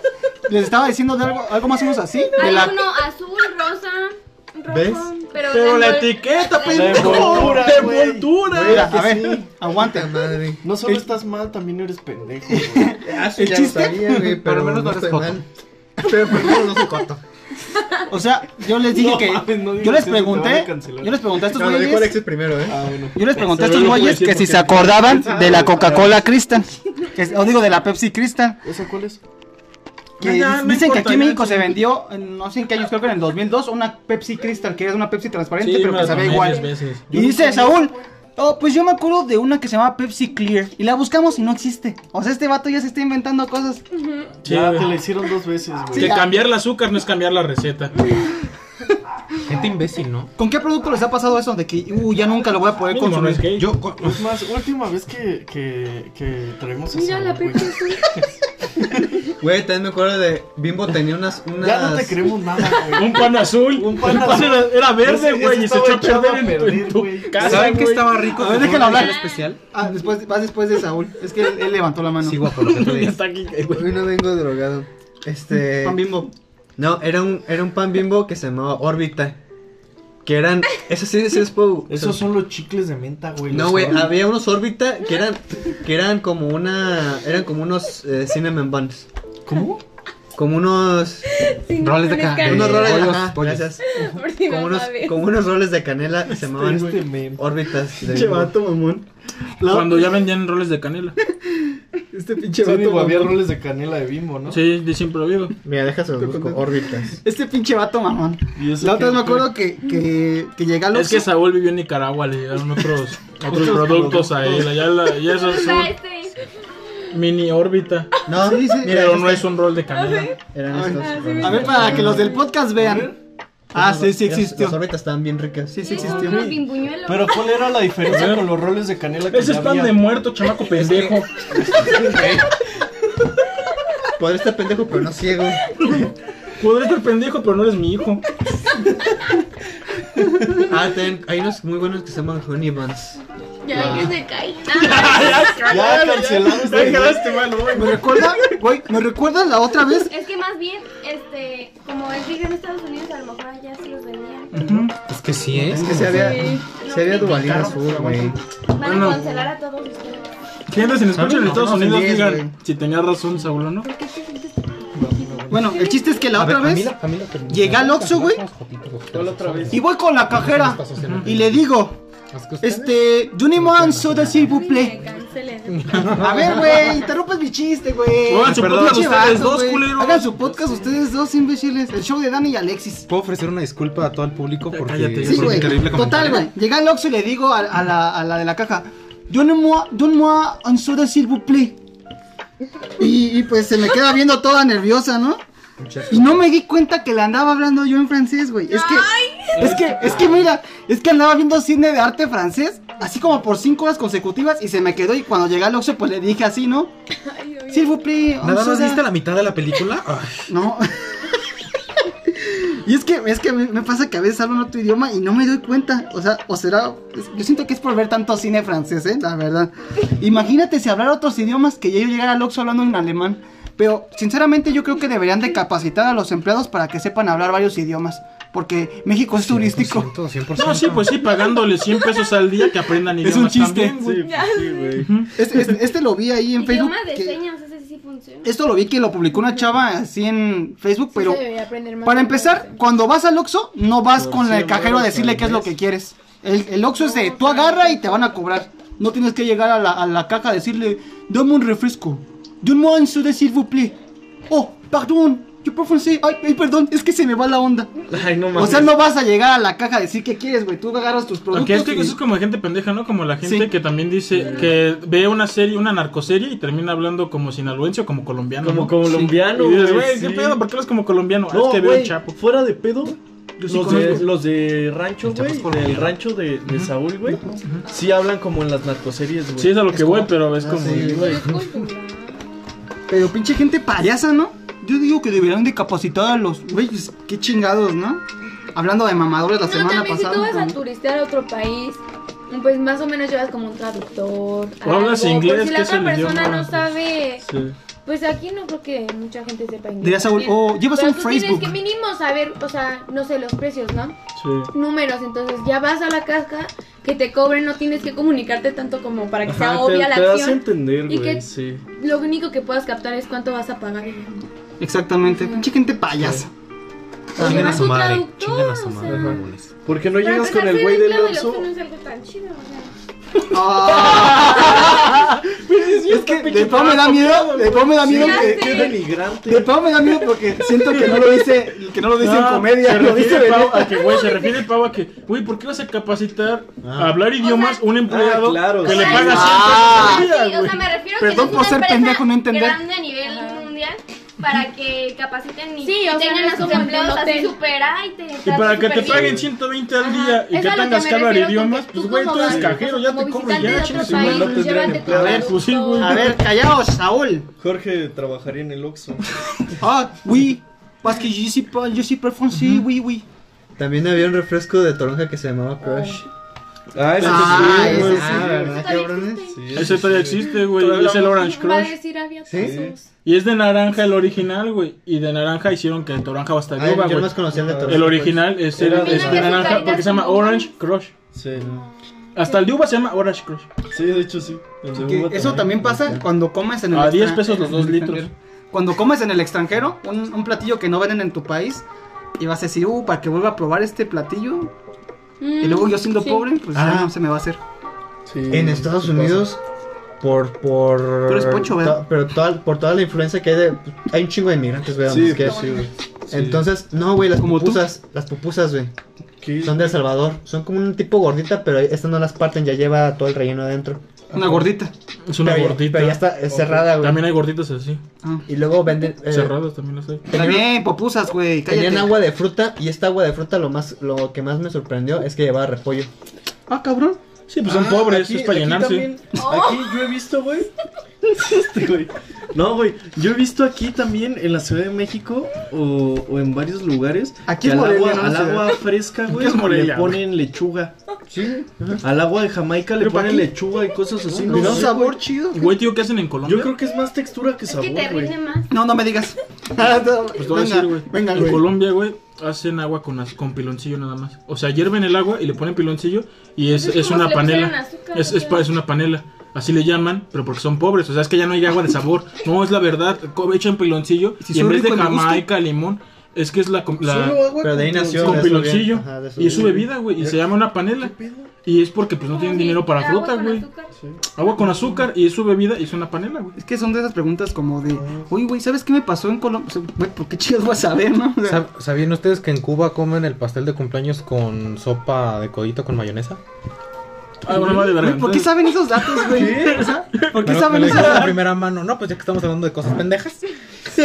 les estaba diciendo de algo, algo más o menos así. De Hay la, uno azul, rosa. ¿Ves? Pero, Pero la etiqueta, pendejo. güey. envoltura. Mira, a ver, sí. aguante. Puta madre. No solo El- estás mal, también eres pendejo, güey. Ah, El ya chiste- lo sabía, güey, pero lo menos no eres estoy joto. mal. Pero por lo menos no soy corto. O sea, yo les dije No que mames, no digas yo les eso, te van a pregunté, cancelar. yo les pregunté a estos No, lo dijo güeyes, Alexis primero, ¿eh? Ah, bueno. yo les pregunté a estos güeyes que si se acordaban de la Coca-Cola Crystal, que es- o digo de la Pepsi Crystal. ¿Esa cuál es? Que Ya, no dicen que aquí en México se vendió, en no sé en qué años, creo que en el 2002, una Pepsi Crystal, que es una Pepsi transparente, Sí, pero que tomé igual. veces. Y dice Saúl, oh, pues yo me acuerdo de una que se llama Pepsi Clear, y la buscamos y no existe. O sea, este vato ya se está inventando cosas. Sí, ya, te la hicieron dos veces, güey. Que cambiar el azúcar no es cambiar la receta. Gente imbécil, ¿no? ¿Con qué producto les ha pasado eso de que, uh, ya nunca lo voy a poder consumir? es. Yo, Es más, última vez que, que, que traemos Mira la Saúl, güey. Güey, también me acuerdo de Bimbo tenía unas. unas... Ya no te creemos nada, güey. Un pan azul. Un pan azul. era, era verde, Ese- güey, ese y se echó a perder a en, perder, en tu güey. casa. ¿Saben qué güey. estaba rico? A ver, que un hablar. especial? Ah, después, vas después de Saúl. Es que él, él levantó la mano. Sí, guapo, lo que tú está aquí, güey. Hoy no vengo drogado. Este. Pan bimbo. No, era un, era un pan bimbo que se llamaba Órbita. Que eran. Eso sí, sí les puedo. Esos son los chicles de menta, güey. No, güey, había unos órbita que eran que eran como una eran como unos eh, cinnamon buns, ¿Cómo? como unos Sí, Roles de con ca- escáner. unos roles, gracias. Por si como no unos como unos roles de canela y se llamaban Este órbitas de mamón. La- Cuando ya vendían roles de canela. Este pinche Sí, vato, digo, había roles de canela de bimbo, ¿no? Sí, de siempre lo digo. Mira, déjase busco órbitas. Este pinche vato, mamón. ¿Y eso La otra vez me acuerdo que, que, que llegué al Es que. Saúl vivió en Nicaragua, le llegaron otros, otros productos a él. Allá la, ya eso es un este. mini órbita. No, Sí, sí, mira, Pero aquí no es un rol de canela. eran estos. A ver, para que los del podcast vean. Ah, sí, sí existió. Las órbitas estaban bien ricas. Sí, sí existió. Pero ¿cuál era la diferencia con los roles de canela que Ese es pan había? de muerto, chamaco pendejo. Podría estar pendejo, pero no ciego. Podré estar pendejo, pero no eres mi hijo. Ah, ten- hay unos muy buenos que se llaman honey buns. Ya, que se cae. Ya güey. Me recuerda, güey, me recuerda la otra vez. Es que más bien, este, como es vive en Estados Unidos, a lo mejor allá sí los vendían. Es que sí, ¿eh? Es que se había, Sí. se había dubalín azul, güey. Van Bueno. a cancelar a todos ustedes. Gente, si nos escuchan en Estados Unidos, digan si tenía razón Saúl o no. Bueno, el chiste es que la A otra vez la- a mí la- llegué al Oxxo, güey. Y voy con la cajera y le digo, este, Junimon soda s'il vous plaît. A ver, güey, interrumpes mi chiste, güey. Hagan su Perdón. podcast ustedes vato, dos, güey. culeros. Hagan su podcast ustedes dos, imbéciles. El show de Dani y Alexis. ¿Puedo ofrecer una disculpa a todo el público? Porque Cállate, Sí, güey. Total, comentario. güey. Llegué al Oxxo y le digo a, a la, a la de la caja, donne-moi, donne-moi un soda s'il vous plaît. Y, y pues se me queda viendo toda nerviosa, ¿no? Y no me di cuenta que le andaba hablando yo en francés, güey. Es que, es que, es que mira, es que andaba viendo cine de arte francés, así como por cinco horas consecutivas, y se me quedó. Y cuando llegué al Oxxo, pues le dije así, ¿no? Un ¿Nada más soda". viste la mitad de la película? Ay, No. y es que, es que me, me pasa que a veces hablo en otro idioma y no me doy cuenta. O sea, o será. Yo siento que es por ver tanto cine francés, ¿eh? La verdad. Imagínate si hablar otros idiomas que yo llegara al Oxxo hablando en alemán. Pero, sinceramente, yo creo que deberían de capacitar a los empleados para que sepan hablar varios idiomas. Porque México es turístico. 100%, 100%. No, sí, pues sí, pagándole 100 pesos al día que aprendan Es idiomas un chiste. también. Sí, pues sí. Este, este- este lo vi ahí en Facebook. De que- señas, ese sí funciona. esto lo vi que lo publicó una chava así en Facebook, pero... Para empezar, cuando vas al Oxxo, no vas con el 100 cajero a decirle qué es lo que quieres. El, el Oxxo es de, tú agarra y te van a cobrar. No tienes que llegar a la, a la caja a decirle, dame un refresco. Donne-moi un soda, s'il vous plaît. Oh, perdón, yo por francés. Ay, ay, perdón, es que se me va la onda. Ay, no O mames. sea, no vas a llegar a la caja a decir qué quieres, güey. Tú agarras tus productos. Aunque es que y- eso es como de gente pendeja, ¿no? Como la gente Sí. que también dice que ve una serie, una narcoserie y termina hablando como sinaloense o como colombiano. Como ¿no? colombiano, Y dices, güey, güey, ¿qué sí. pedo? ¿Por qué eres como colombiano? Ah, No, es que veo güey, el chapo. fuera de pedo. Los de, los de rancho, El güey, colombiano. rancho de, de Saúl, güey, sí hablan como en las narcoseries, güey. Sí, es a lo que voy, pero es como. sí, güey. Es cultural. Pero pinche gente payasa, ¿no? Yo digo que deberían de capacitar a los güeyes. Qué chingados, ¿no? Hablando de mamadores la No, semana también si pasada. tú vas a turistear a otro país, pues más o menos llevas como un traductor. O hablas algo, inglés, por si la otra persona idioma. no sabe, Sí. Pues aquí no creo que mucha gente sepa inglés. Diría Saúl, también. oh, llevas Pero un tú Facebook. Tienes que mínimo saber, o sea, no sé, los precios, ¿no? Sí. Números, entonces ya vas a la caja, que te cobren, no tienes que comunicarte tanto como para que sea obvia te, la te das a acción. entender, y güey, que- sí. Lo único que puedas captar es cuánto vas a pagar. Exactamente, pinche gente payasa. Chinguen a Oye, su madre. traductor, Chinguen a su o madre. sea. mamones. ¿Por qué no llegas con el güey del Oxxo? Oxxo no es algo tan chido, o sea. Ah. es que de todo me da miedo, de todo me da miedo que, sé. Qué denigrante. de todo me da miedo porque siento que no lo dice, que no lo dice en No, comedia, se lo dice Pau a que, güey, se refiere Pau a que, güey, ¿por qué vas a capacitar Ah. a hablar idiomas un empleado Ah, claro, que sí. le paga 100 Ah. pesos al día, Sí, o güey? sea, me refiero Perdón que no es por una ser pendejo, no entender. grande a nivel mundial para que capaciten y Sí, tengan a sus empleados así super ay, te Y para que te paguen 120 al día y Es que tengas que hablar idiomas, pues güey, tú como eres cajero, ya te cobro ya, no llévate tu empleados. A ver, pues sí, güey. A ver, callaos, Saúl. Jorge trabajaría en el Oxxo. Ah, oui, parce que pas, je suis pas français, oui, oui. También había un refresco de toronja que se llamaba Crush. Ah, ese Ah, sí, ese güey. sí. Ah, ¿verdad, cabrones? Sí, Ese todavía existe, güey, es el Orange Va a Crush. decir había Sí. Y es de naranja el original, güey. Y de naranja hicieron que el toronja va a estar uva, yo güey. más conocía el de toronja. El original es el Era es de naranja. naranja porque se llama Orange Crush. Sí, Hasta el de uva se llama Orange Crush. sí, de hecho sí. El de Que uva eso también pasa cuando comes en el A 10 extra- pesos los en el dos litros. extranjero. Cuando comes en el extranjero, un, un platillo que no venden en tu país, y vas a decir, uh, para que vuelva a probar este platillo. y luego yo siendo sí. pobre, pues ya Ah. no se me va a hacer. Sí, En Estados Unidos, por. por pocho, ¿verdad? to- pero toda, por toda la influencia que hay de. Hay un chingo de inmigrantes, güey. donde Sí. Sí. Entonces, no, güey, las tú. pupusas. Las pupusas, güey. Son de El Salvador. Son como un tipo gordita, pero estas no las parten, ya lleva todo el relleno adentro. Una gordita. Es una pero, ya- gordita. pero ya está es cerrada, güey. También hay gorditas así. Ah. Y luego venden. eh, Cerradas también las hay. También, popusas, güey. Tenían agua de fruta y esta agua de fruta lo más lo que más me sorprendió es que llevaba repollo. Ah, cabrón. Sí, pues son Ah, pobres, aquí- es para aquí llenarse. también- Aquí yo he visto, güey. Este, güey. No, güey. Yo he visto aquí también en la Ciudad de México o, o en varios lugares. Aquí que es al Morelia, agua, ¿no? al agua fresca, güey, es Morelia, le ponen lechuga. Sí. Al agua de Jamaica le Pero ¿para ponen lechuga y cosas así. No, sé, sabor güey. chido. Güey, tío, ¿qué hacen en Colombia? Yo creo que es más textura que Es sabor, que te güey. rinde más. No, no me digas. Pues te voy a venga, decir, güey. venga, en güey. Colombia, güey, hacen agua con, con piloncillo nada más. O sea, hierven el agua y le ponen piloncillo y es, Es una si panela. azúcar, Es, es, es una panela. Así le llaman, pero porque son pobres. O sea, es que ya no hay agua de sabor. No, es la verdad. co- Echan piloncillo Si y en vez de. Jamaica, limón, es que es la... la Solo agua Pero de ahí con nació. con piloncillo. y es su bebida, güey. Y se llama una panela. Y es porque pues no tienen dinero para fruta, con güey. azúcar. Agua con azúcar y es su bebida y es una panela, güey. Es que son de esas preguntas como de, oye, güey, ¿sabes qué me pasó en Colombia? O sea, güey, ¿por qué chicos vas a saber, no? O sea, ¿Sab- ¿Sabían ustedes que en Cuba comen el pastel de cumpleaños con sopa de codito con mayonesa? Ah, bueno, vale, verga. ¿por qué saben esos datos, güey? O sea, ¿por qué Me lo- saben me lo esos dijeron de datos? primera mano. No, pues ya que estamos hablando de cosas pendejas. de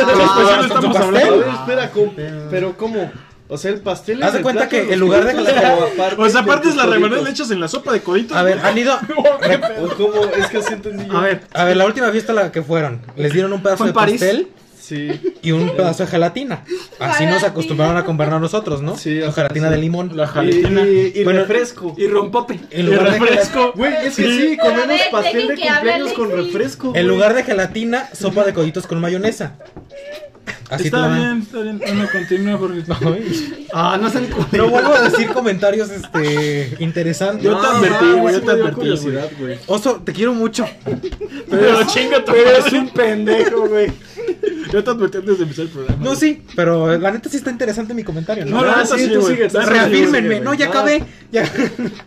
Ah, estamos ¿con su A hablando. ver, espera, ¿cómo? pero ¿cómo? O sea, el pastel Haz es de el cuenta plato que los en lugar de- coditos, aparte O sea, aparte es la los rebanada coditos. le echas en la sopa de coditos. A ver, han ido. re- ¿O cómo? Es que así entendí yo. A ver, A ver, la última fiesta a la que fueron, les dieron un pedazo ¿Fue de en París? pastel Sí. y un pedazo de gelatina. Así nos acostumbraron a comprarnos nosotros, ¿no? Sí, ajá, gelatina sí. de limón. La Y, jaletina. y, y Bueno, refresco. y rompope. En Y lugar, de, refresco. Güey, es que Sí. sí, comemos ver, pastel de cumpleaños con refresco. en lugar de gelatina, sopa de coditos con mayonesa. Así Está la bien, está bien. Bueno, continúa porque... Ah, no sean No vuelvo a decir comentarios este interesantes. Yo te advertí, güey, yo te advertí, curiosidad, güey. Oso, te quiero mucho. Pero chinga tu Eres un pendejo, güey. Yo te advertí antes de empezar el programa. No, sí, pero la neta sí está interesante mi comentario, ¿no? No, la Ah, neta sí, sí, tú sigue, tú Reafírmenme, no, ya acabé. Ya.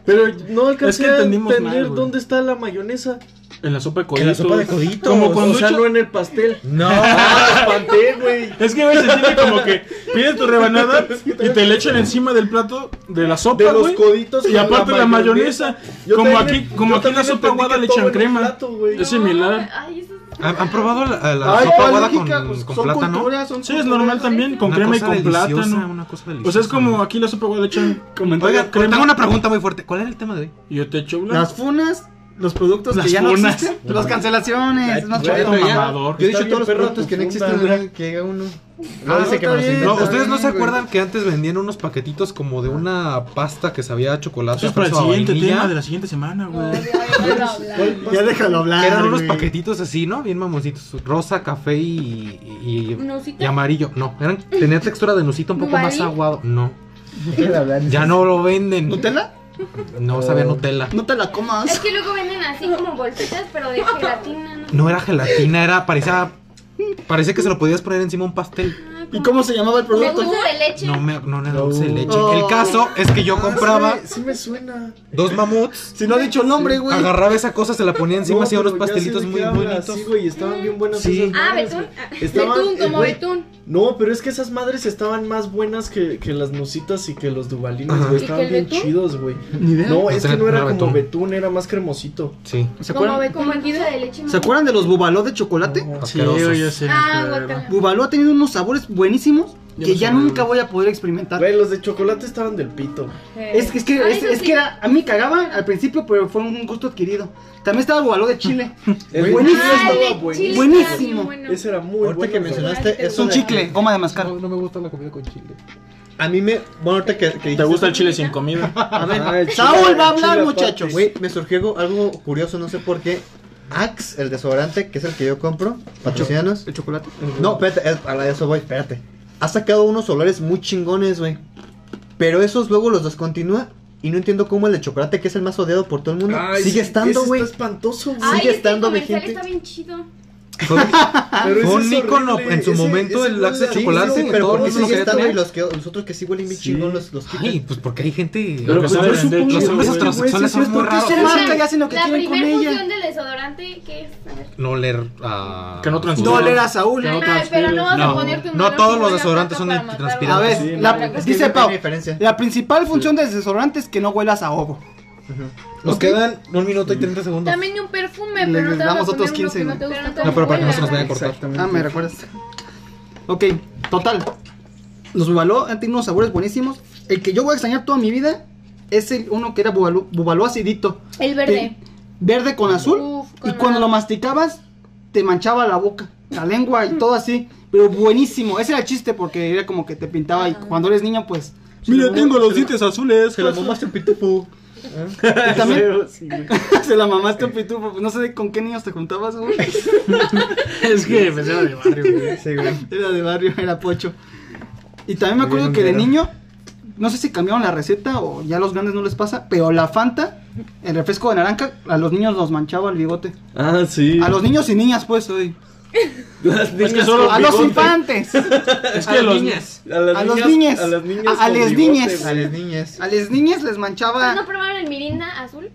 Pero no alcancé Es que a entender mal, dónde está la mayonesa. En la sopa de En coditos. la sopa de coditos. Como cuando o sea, echa- no en el pastel. No. Ah, espanté, güey. Es que güey, se entiende como que pides tu rebanada y te le echan encima del plato de la sopa, De los coditos Y aparte la mayonesa. Yo Como también- aquí, como aquí en la sopa aguada le echan en crema. plato. Es similar. Ay, eso es- ¿Han, han probado la, la Ay, sopa ¿cuál aguada con, Pues con son plátano? culturas, son Sí, es normal también, con Una crema y con plátano. Una cosa deliciosa. O sea, es como aquí la sopa aguada echan Oiga, crema tengo una pregunta muy fuerte. ¿Cuál era el tema de hoy? y yo te echo blanco. Las funas, los productos Las que ya no existen, las cancelaciones, más pero. Yo he dicho todos los productos que no existen, güey. que llega uno. No, No, dice que bien. No, ¿ustedes no se güey. acuerdan que antes vendían unos paquetitos como de una pasta que sabía a chocolate? Eso es para el siguiente tema de la siguiente semana, güey. Ya déjalo hablar. Que eran unos güey. paquetitos así, ¿no? Bien mamoncitos. Rosa, café y, y, y- amarillo. No, eran, tenía textura de nusita un poco más aguado. No. Ya no lo venden. ¿Nutella? No sabía Nutella. No te la Es comas. que luego venden así como bolsitas, pero de gelatina, ¿no? No era gelatina, era, parecía, parecía que se lo podías poner encima un pastel. ¿Y cómo se llamaba el producto? dulce de leche. No, me, no era dulce de leche. Oh. El caso es que yo compraba Sí me, sí me suena. dos mamuts, Si no ha dicho el nombre, güey. agarraba esa cosa, se la ponía encima, No, hacía unos pastelitos muy bonitos. Sí, güey, estaban bien buenas Sí. esas Ah, betún. Estaban- Betún, como betún. No, pero es que esas madres estaban más buenas que, que las nusitas y que los dubalines, güey. ¿Y que Estaban el bien betún? chidos, güey. Ni idea. No, No es que no era no como betún. betún, era más cremosito. Sí. ¿Se Como acuerdan? Como de leche. ¿Se acuerdan de los bubaló de chocolate? Sí, Asquerosos. güey, ya sé. Ah. Bubaló ha tenido unos sabores buenísimos Yo que no ya sabía, nunca voy a poder experimentar. Güey, los de chocolate estaban del pito. Es, que- es que, es, eso es sí. que era, a mí cagaba al principio, pero fue un gusto adquirido. También estaba el de Chile. El Buenísimo. estaba buenísimo. chile Buenísimo. bueno. Ese era muy Ahorita bueno. que mencionaste Es eso un chicle, goma de mascar. No, no me gusta la comida con chile. A mí me. Bueno, ahorita que, que ¿Te gusta el chile sin comida? A ver, Ah, Saúl va a hablar, muchachos. Güey, me surgió algo, algo curioso, no sé por qué. Axe, el desodorante, que es el que yo compro, patrocínanos. El chocolate. No, espérate, es- a eso voy, espérate. Ha sacado unos olores muy chingones, güey. Pero esos luego los descontinúa. Y no entiendo cómo el de chocolate, que es el más odiado por todo el mundo, Ay, sigue sí, estando, güey. Está espantoso, güey. Ay, sigue es que estando el comercial vigente. está bien chido. Fue, Pero fue un horrible. en su Ese- momento ese el Axe de Sí, chocolate. sí, pero todo ¿por el qué mundo sigue estando y los, que, los otros que sí huelen bien Sí. chingón los, los quitan? Ay, pues porque hay gente. Lo que los hombres, heterosexuales son muy ¿Por qué raros. se marca y hacen lo que La quieren con primera ella? función del desodorante, ¿qué es? A ver. No leer a. Que no transpira. No leer a Saúl. No pero no vas a ponerte un no todos los la desodorantes son para matar transpirantes. A ver, la- dice Pau, la principal función del desodorante es que no huelas a ovo. Nos quedan un minuto y 30 segundos. También un perfume, Le pero no te vas a damos otros uno 15, que no Pero para que no se nos vaya a cortar. Ah, me recuerdas. Ok, total. Los bubaló han tenido unos sabores buenísimos. El que yo voy a extrañar toda mi vida es el uno que era bubaló, bubaló acidito. El verde. Verde con azul. Uf, y cuando lo masticabas, te manchaba la boca, la lengua y todo así. Pero buenísimo. Ese era el chiste porque era como que te pintaba y cuando eres niño, pues. Mira, tengo los dientes azules. Se la un pitufo. Y también Sí, se la mamaste un pitufo. No sé con qué niños te juntabas, güey. Es que pues, era de barrio, güey. Sí, güey. Era de barrio, era pocho. Y también me acuerdo que de niño, no sé si cambiaron la receta o ya a los grandes no les pasa, pero la Fanta el refresco de naranja, a los niños los manchaba el bigote. Ah, sí. A los niños y niñas, pues, hoy. Las que niñas solo- con A los infantes. Es A que los los niñas. A, las A los niñas-. A las niñas. A- a niñes. güey. A las niñas. A las niñas les ¿No manchaba. probaron el Mirinda azul?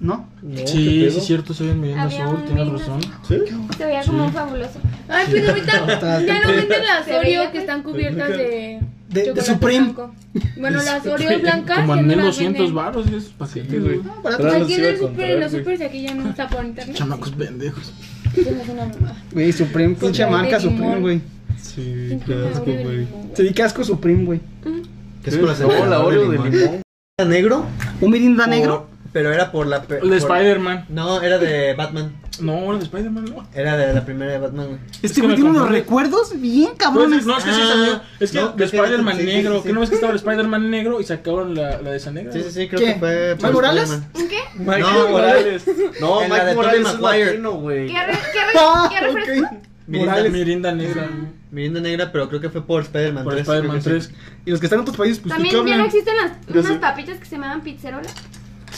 ¿No? No, ¿qué Sí, sí, es cierto, se ven Mirinda Había azul, un tienes Mirinda razón. ¿Sí? Se veía como un fabuloso. Ay, pues ahorita ya no venden las Oreo que están cubiertas de. De- de Supreme. blanco. Bueno, las Oreo blancas. Como en no las 1200 venden. baros esos paquetes, güey. los Aquí en a el super, en los supers aquí ya no está por internet. Chamacos pendejos. Es una mamada. Güey, Supreme, pinche marca. Supreme, güey. Sí, qué asco, güey. vi que asco Supreme, güey. Que es con la enredadoras Oreo de limón. Negro. Un mirinda negro. Pero era por la. pe- El de por- Spider-Man. No, era de Batman. No, el de Spider-Man no. Era de la primera de Batman, güey. Este que güey tiene unos recuerdos bien Pues, cabrones. no, es que sí Ah, salió. Es que no, de creo que- Spider-Man sí, sí, negro. sí, sí. ¿Qué no ves que estaba el Spider-Man negro y sacaron la, la de esa negra? Sí, sí, sí, creo ¿Qué? que fue. ¿Miles Morales? Spider-Man. ¿Qué? Michael No, Morales. No, En la de Mike Tobey Morales es Maguire. latino, güey. ¿Qué, re- qué, re- Ah, qué refresco? ok. Mirinda, Morales. Mirinda negra. Mirinda negra, pero creo que fue por Spider-Man Por 3. Spider-Man creo que 3. Y los que están en otros países, pues, ¿qué También ya hablan? no existen las, Yo unas sé. papitas que se llaman pizzerola.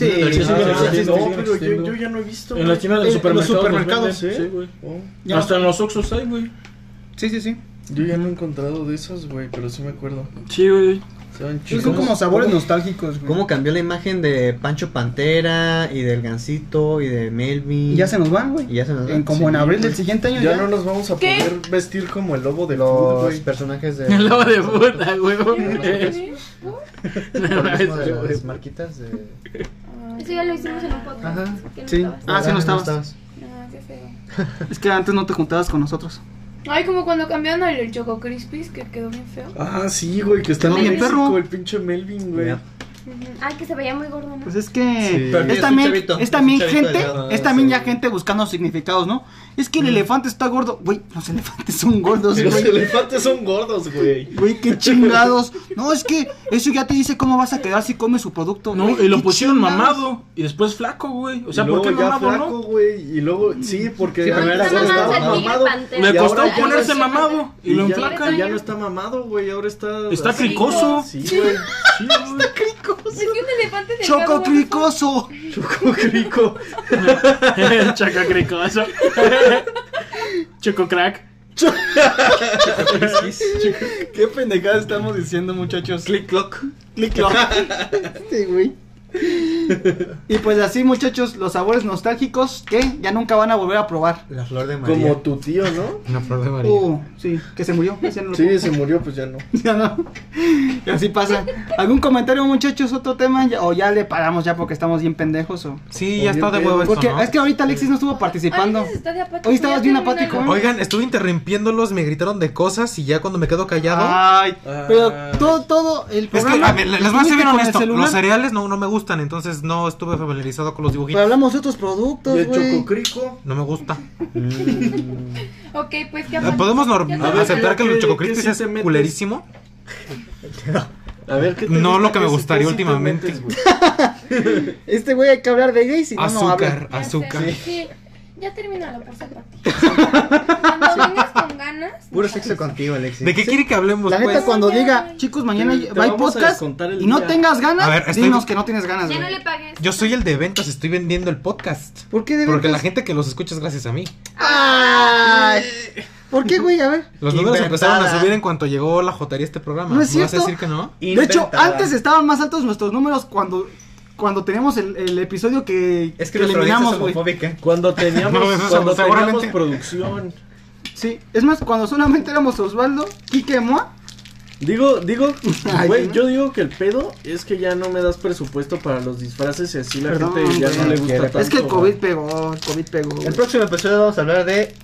Sí, Sí, Ah, sí, sí, sí, sí, sí, no, pero yo, yo ya no he visto. En güey. las tiendas En de los supermercados. los supermercados, venden. ¿sí? Güey. Oh. Hasta en los Oxxos hay, güey. sí, sí, sí. Yo ya no he encontrado de esas, güey, pero sí me acuerdo. Sí, güey. Sí, chidos. son como sabores nostálgicos, güey. ¿Cómo cambió la imagen de Pancho Pantera y del Gancito y de Melvin? Y ya se nos van, güey. Y ya se nos van. En como Sí, en abril güey. del siguiente año Ya ya. no nos vamos a ¿Qué? poder vestir como el lobo de Los Food, güey. personajes de. El lobo de puta, güey. No, las, es- las marquitas de. Eso ya lo hicimos en un podcast. Ajá. no Sí. estabas. Ah, sí, no estabas. Ah, qué feo. Es que antes no te juntabas con nosotros. Ay, como cuando cambiaron el Choco Crispies, que quedó bien feo. Ah, sí, güey, que está en Quedó bien perro. el pinche Melvin, güey. Ay, que se veía muy gordo, ¿no? Pues es que Sí. Es es también, chavito, es también gente, delgado. es también Sí. ya gente buscando significados, ¿no? Es que el elefante está gordo. Güey, los elefantes son gordos, Los güey. elefantes son gordos, güey. Güey, qué chingados. No, es que eso ya te dice cómo vas a quedar si comes su producto. No, güey, y lo pusieron chingados. mamado. Y después flaco, güey. O sea, Y ¿por qué mamado, flaco, no? güey. Y luego, sí, porque Sí, primero estaba mamado. Le costó ponerse mamado y Y lo ya, enflacan. ya no está mamado, güey. Ahora está. Está cricoso. Sí, güey. Sí, güey. Es que un elefante delgado, Choco cricoso. Choco crico. Choco cricoso. Choco crack. Qué pendejada estamos diciendo, muchachos. Click clock. Click clock. Sí, güey. Y pues así, muchachos, los sabores nostálgicos que ya nunca van a volver a probar. La flor de María. Como tu tío, ¿no? Una flor de María. Uh, sí, que se murió. ese no lo Sí, puedo- se murió, pues ya no. Ya no. Y así pasa. ¿Algún comentario, muchachos? ¿Otro tema? Ya- ¿O ya le paramos ya porque estamos bien pendejos? O... Sí, ya está de huevo esto, Porque ¿no? es que ahorita Alexis no estuvo participando. Alexis está de apático, Hoy estabas bien apático. Oigan, estuve interrumpiéndolos, me gritaron de cosas y ya cuando me quedo callado. Ay, pero Ay. todo, todo el es que, programa. a ver, les voy a ser bien honesto. Los cereales no, no me gustan, entonces no estuve familiarizado con los Pero dibujitos. hablamos de otros productos, el güey. chococrico. No me gusta. Ok, pues que Eh, ¿Podemos norm- Ya A ver, aceptar que ¿qué- el qué- Choco qué sí metes? culerísimo? A ver, ¿qué te No gusta? lo que me ¿Qué gustaría qué sí te últimamente. metes, güey? Este güey hay que hablar de gays y no, no habla. Azúcar, azúcar. Sí. Ya termina la pose para ti. Cuando vengas con ganas. Puro sexo contigo, Alexis. ¿De qué quiere que hablemos, La neta, pues? cuando diga, chicos, mañana Te- va vamos a podcast descontar el y no día. tengas ganas, A ver, estoy- dinos que no tienes ganas, Ya güey. no le pagues. Yo soy el de ventas, estoy vendiendo el podcast. ¿Por qué de Porque la ventas? gente que los escucha es gracias a mí. Ay. ¿Por qué, güey? A ver. Los números Inventada. empezaron a subir en cuanto llegó la jotería a este programa. No es ¿Me vas a cierto. decir que no? De hecho, Inventada. antes estaban más altos nuestros números cuando cuando teníamos el, el episodio que, Es que audiencia eliminamos, güey. Cuando teníamos, No, cuando teníamos producción. Sí, es más, cuando solamente éramos Osvaldo, Kike Moa. Digo, digo, güey, ¿no? yo digo que el pedo es que ya no me das presupuesto para los disfraces y así la Perdón, gente ya no le gusta Es tanto. es que el. COVID pegó, el COVID pegó. El próximo episodio vamos a hablar de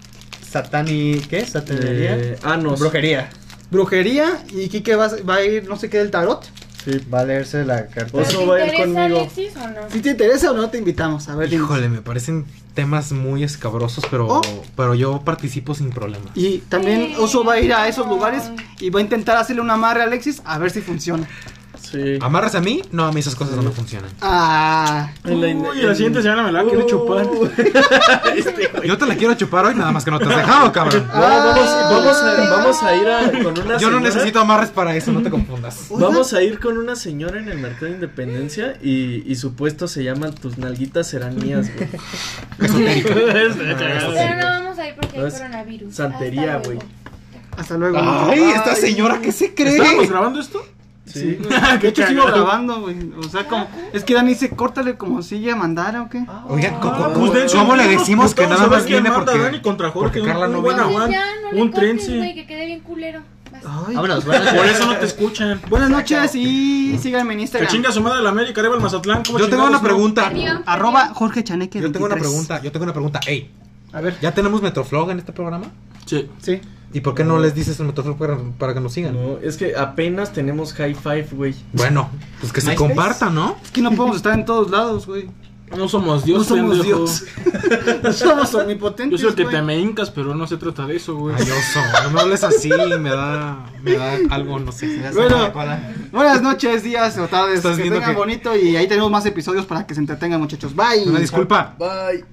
satani... ¿Qué? Satanería. Eh, anos. Brujería. Brujería y Kike va, a- va a ir, no sé qué, del tarot. Sí. Va a leerse la carta. Oso ¿Te va a ir conmigo. Alexis o no? Si te interesa o no, te invitamos. A ver, dinos. Híjole, me parecen temas muy escabrosos, pero, Oh. pero yo participo sin problema. Y también Oso va a ir a esos lugares y va a intentar hacerle un amarre a Alexis a ver si funciona. Sí. ¿Amarras a mí? No, a mí esas cosas no me funcionan. Ah. En la- Uy, la siguiente semana me la quiere Uh, chupar. Yo te la quiero chupar hoy, nada más que no te has dejado, cabrón. No, vamos, vamos, a, vamos a ir a- con una Yo no señora- necesito amarres para eso, no te confundas. Vamos a ir con una señora en el mercado de Independencia y, y su puesto se llama Tus nalguitas serán mías, güey. Esotérico. Pero no vamos a ir porque hay coronavirus. santería, Hasta güey. luego. Hasta luego. Ay, esta señora, ¿qué se ¿Estábamos cree? grabando esto? Sí. De hecho, sigo cagado. grabando, güey. O sea, como. Es que Dani dice, córtale como si ella mandara o qué. Oigan, ¿cómo, Ah, cómo- pues, de hecho, cómo le decimos que nada más ¿sabes quién viene porque, Dani contra Jorge? porque Un- Carla no un buen viene? aguante. Ya, no le Un cortes, trense. güey, que quede bien culero. Vas. Ay. Vámonos, buenas noches. Por eso no te escuchan. Buenas noches y síganme en Que Instagram. chinga su madre la América, arriba el Mazatlán. ¿cómo Yo tengo chingados una no? pregunta. Arroba. Jorge Chaneque. Yo tengo una 23. pregunta, yo tengo una pregunta. Ey, A ver. ¿ya tenemos Metroflog en este programa? Sí. Sí. ¿Y por qué no les dices el Metroflog para, para que nos sigan? No, es que apenas tenemos high five, güey. Bueno, pues que se MySpace. comparta, ¿no? Es que no podemos estar en todos lados, güey. No somos Dios, no somos pendejo. Dios. no somos omnipotentes. Yo soy el que güey. te me hincas, pero no se trata de eso, güey. Ay, oso, no me hables así, me da, me da algo, no sé. Bueno, buenas noches, días o tardes. Que tengan que- bonito y ahí tenemos más episodios para que se entretengan, muchachos. Bye. Una disculpa. Bye.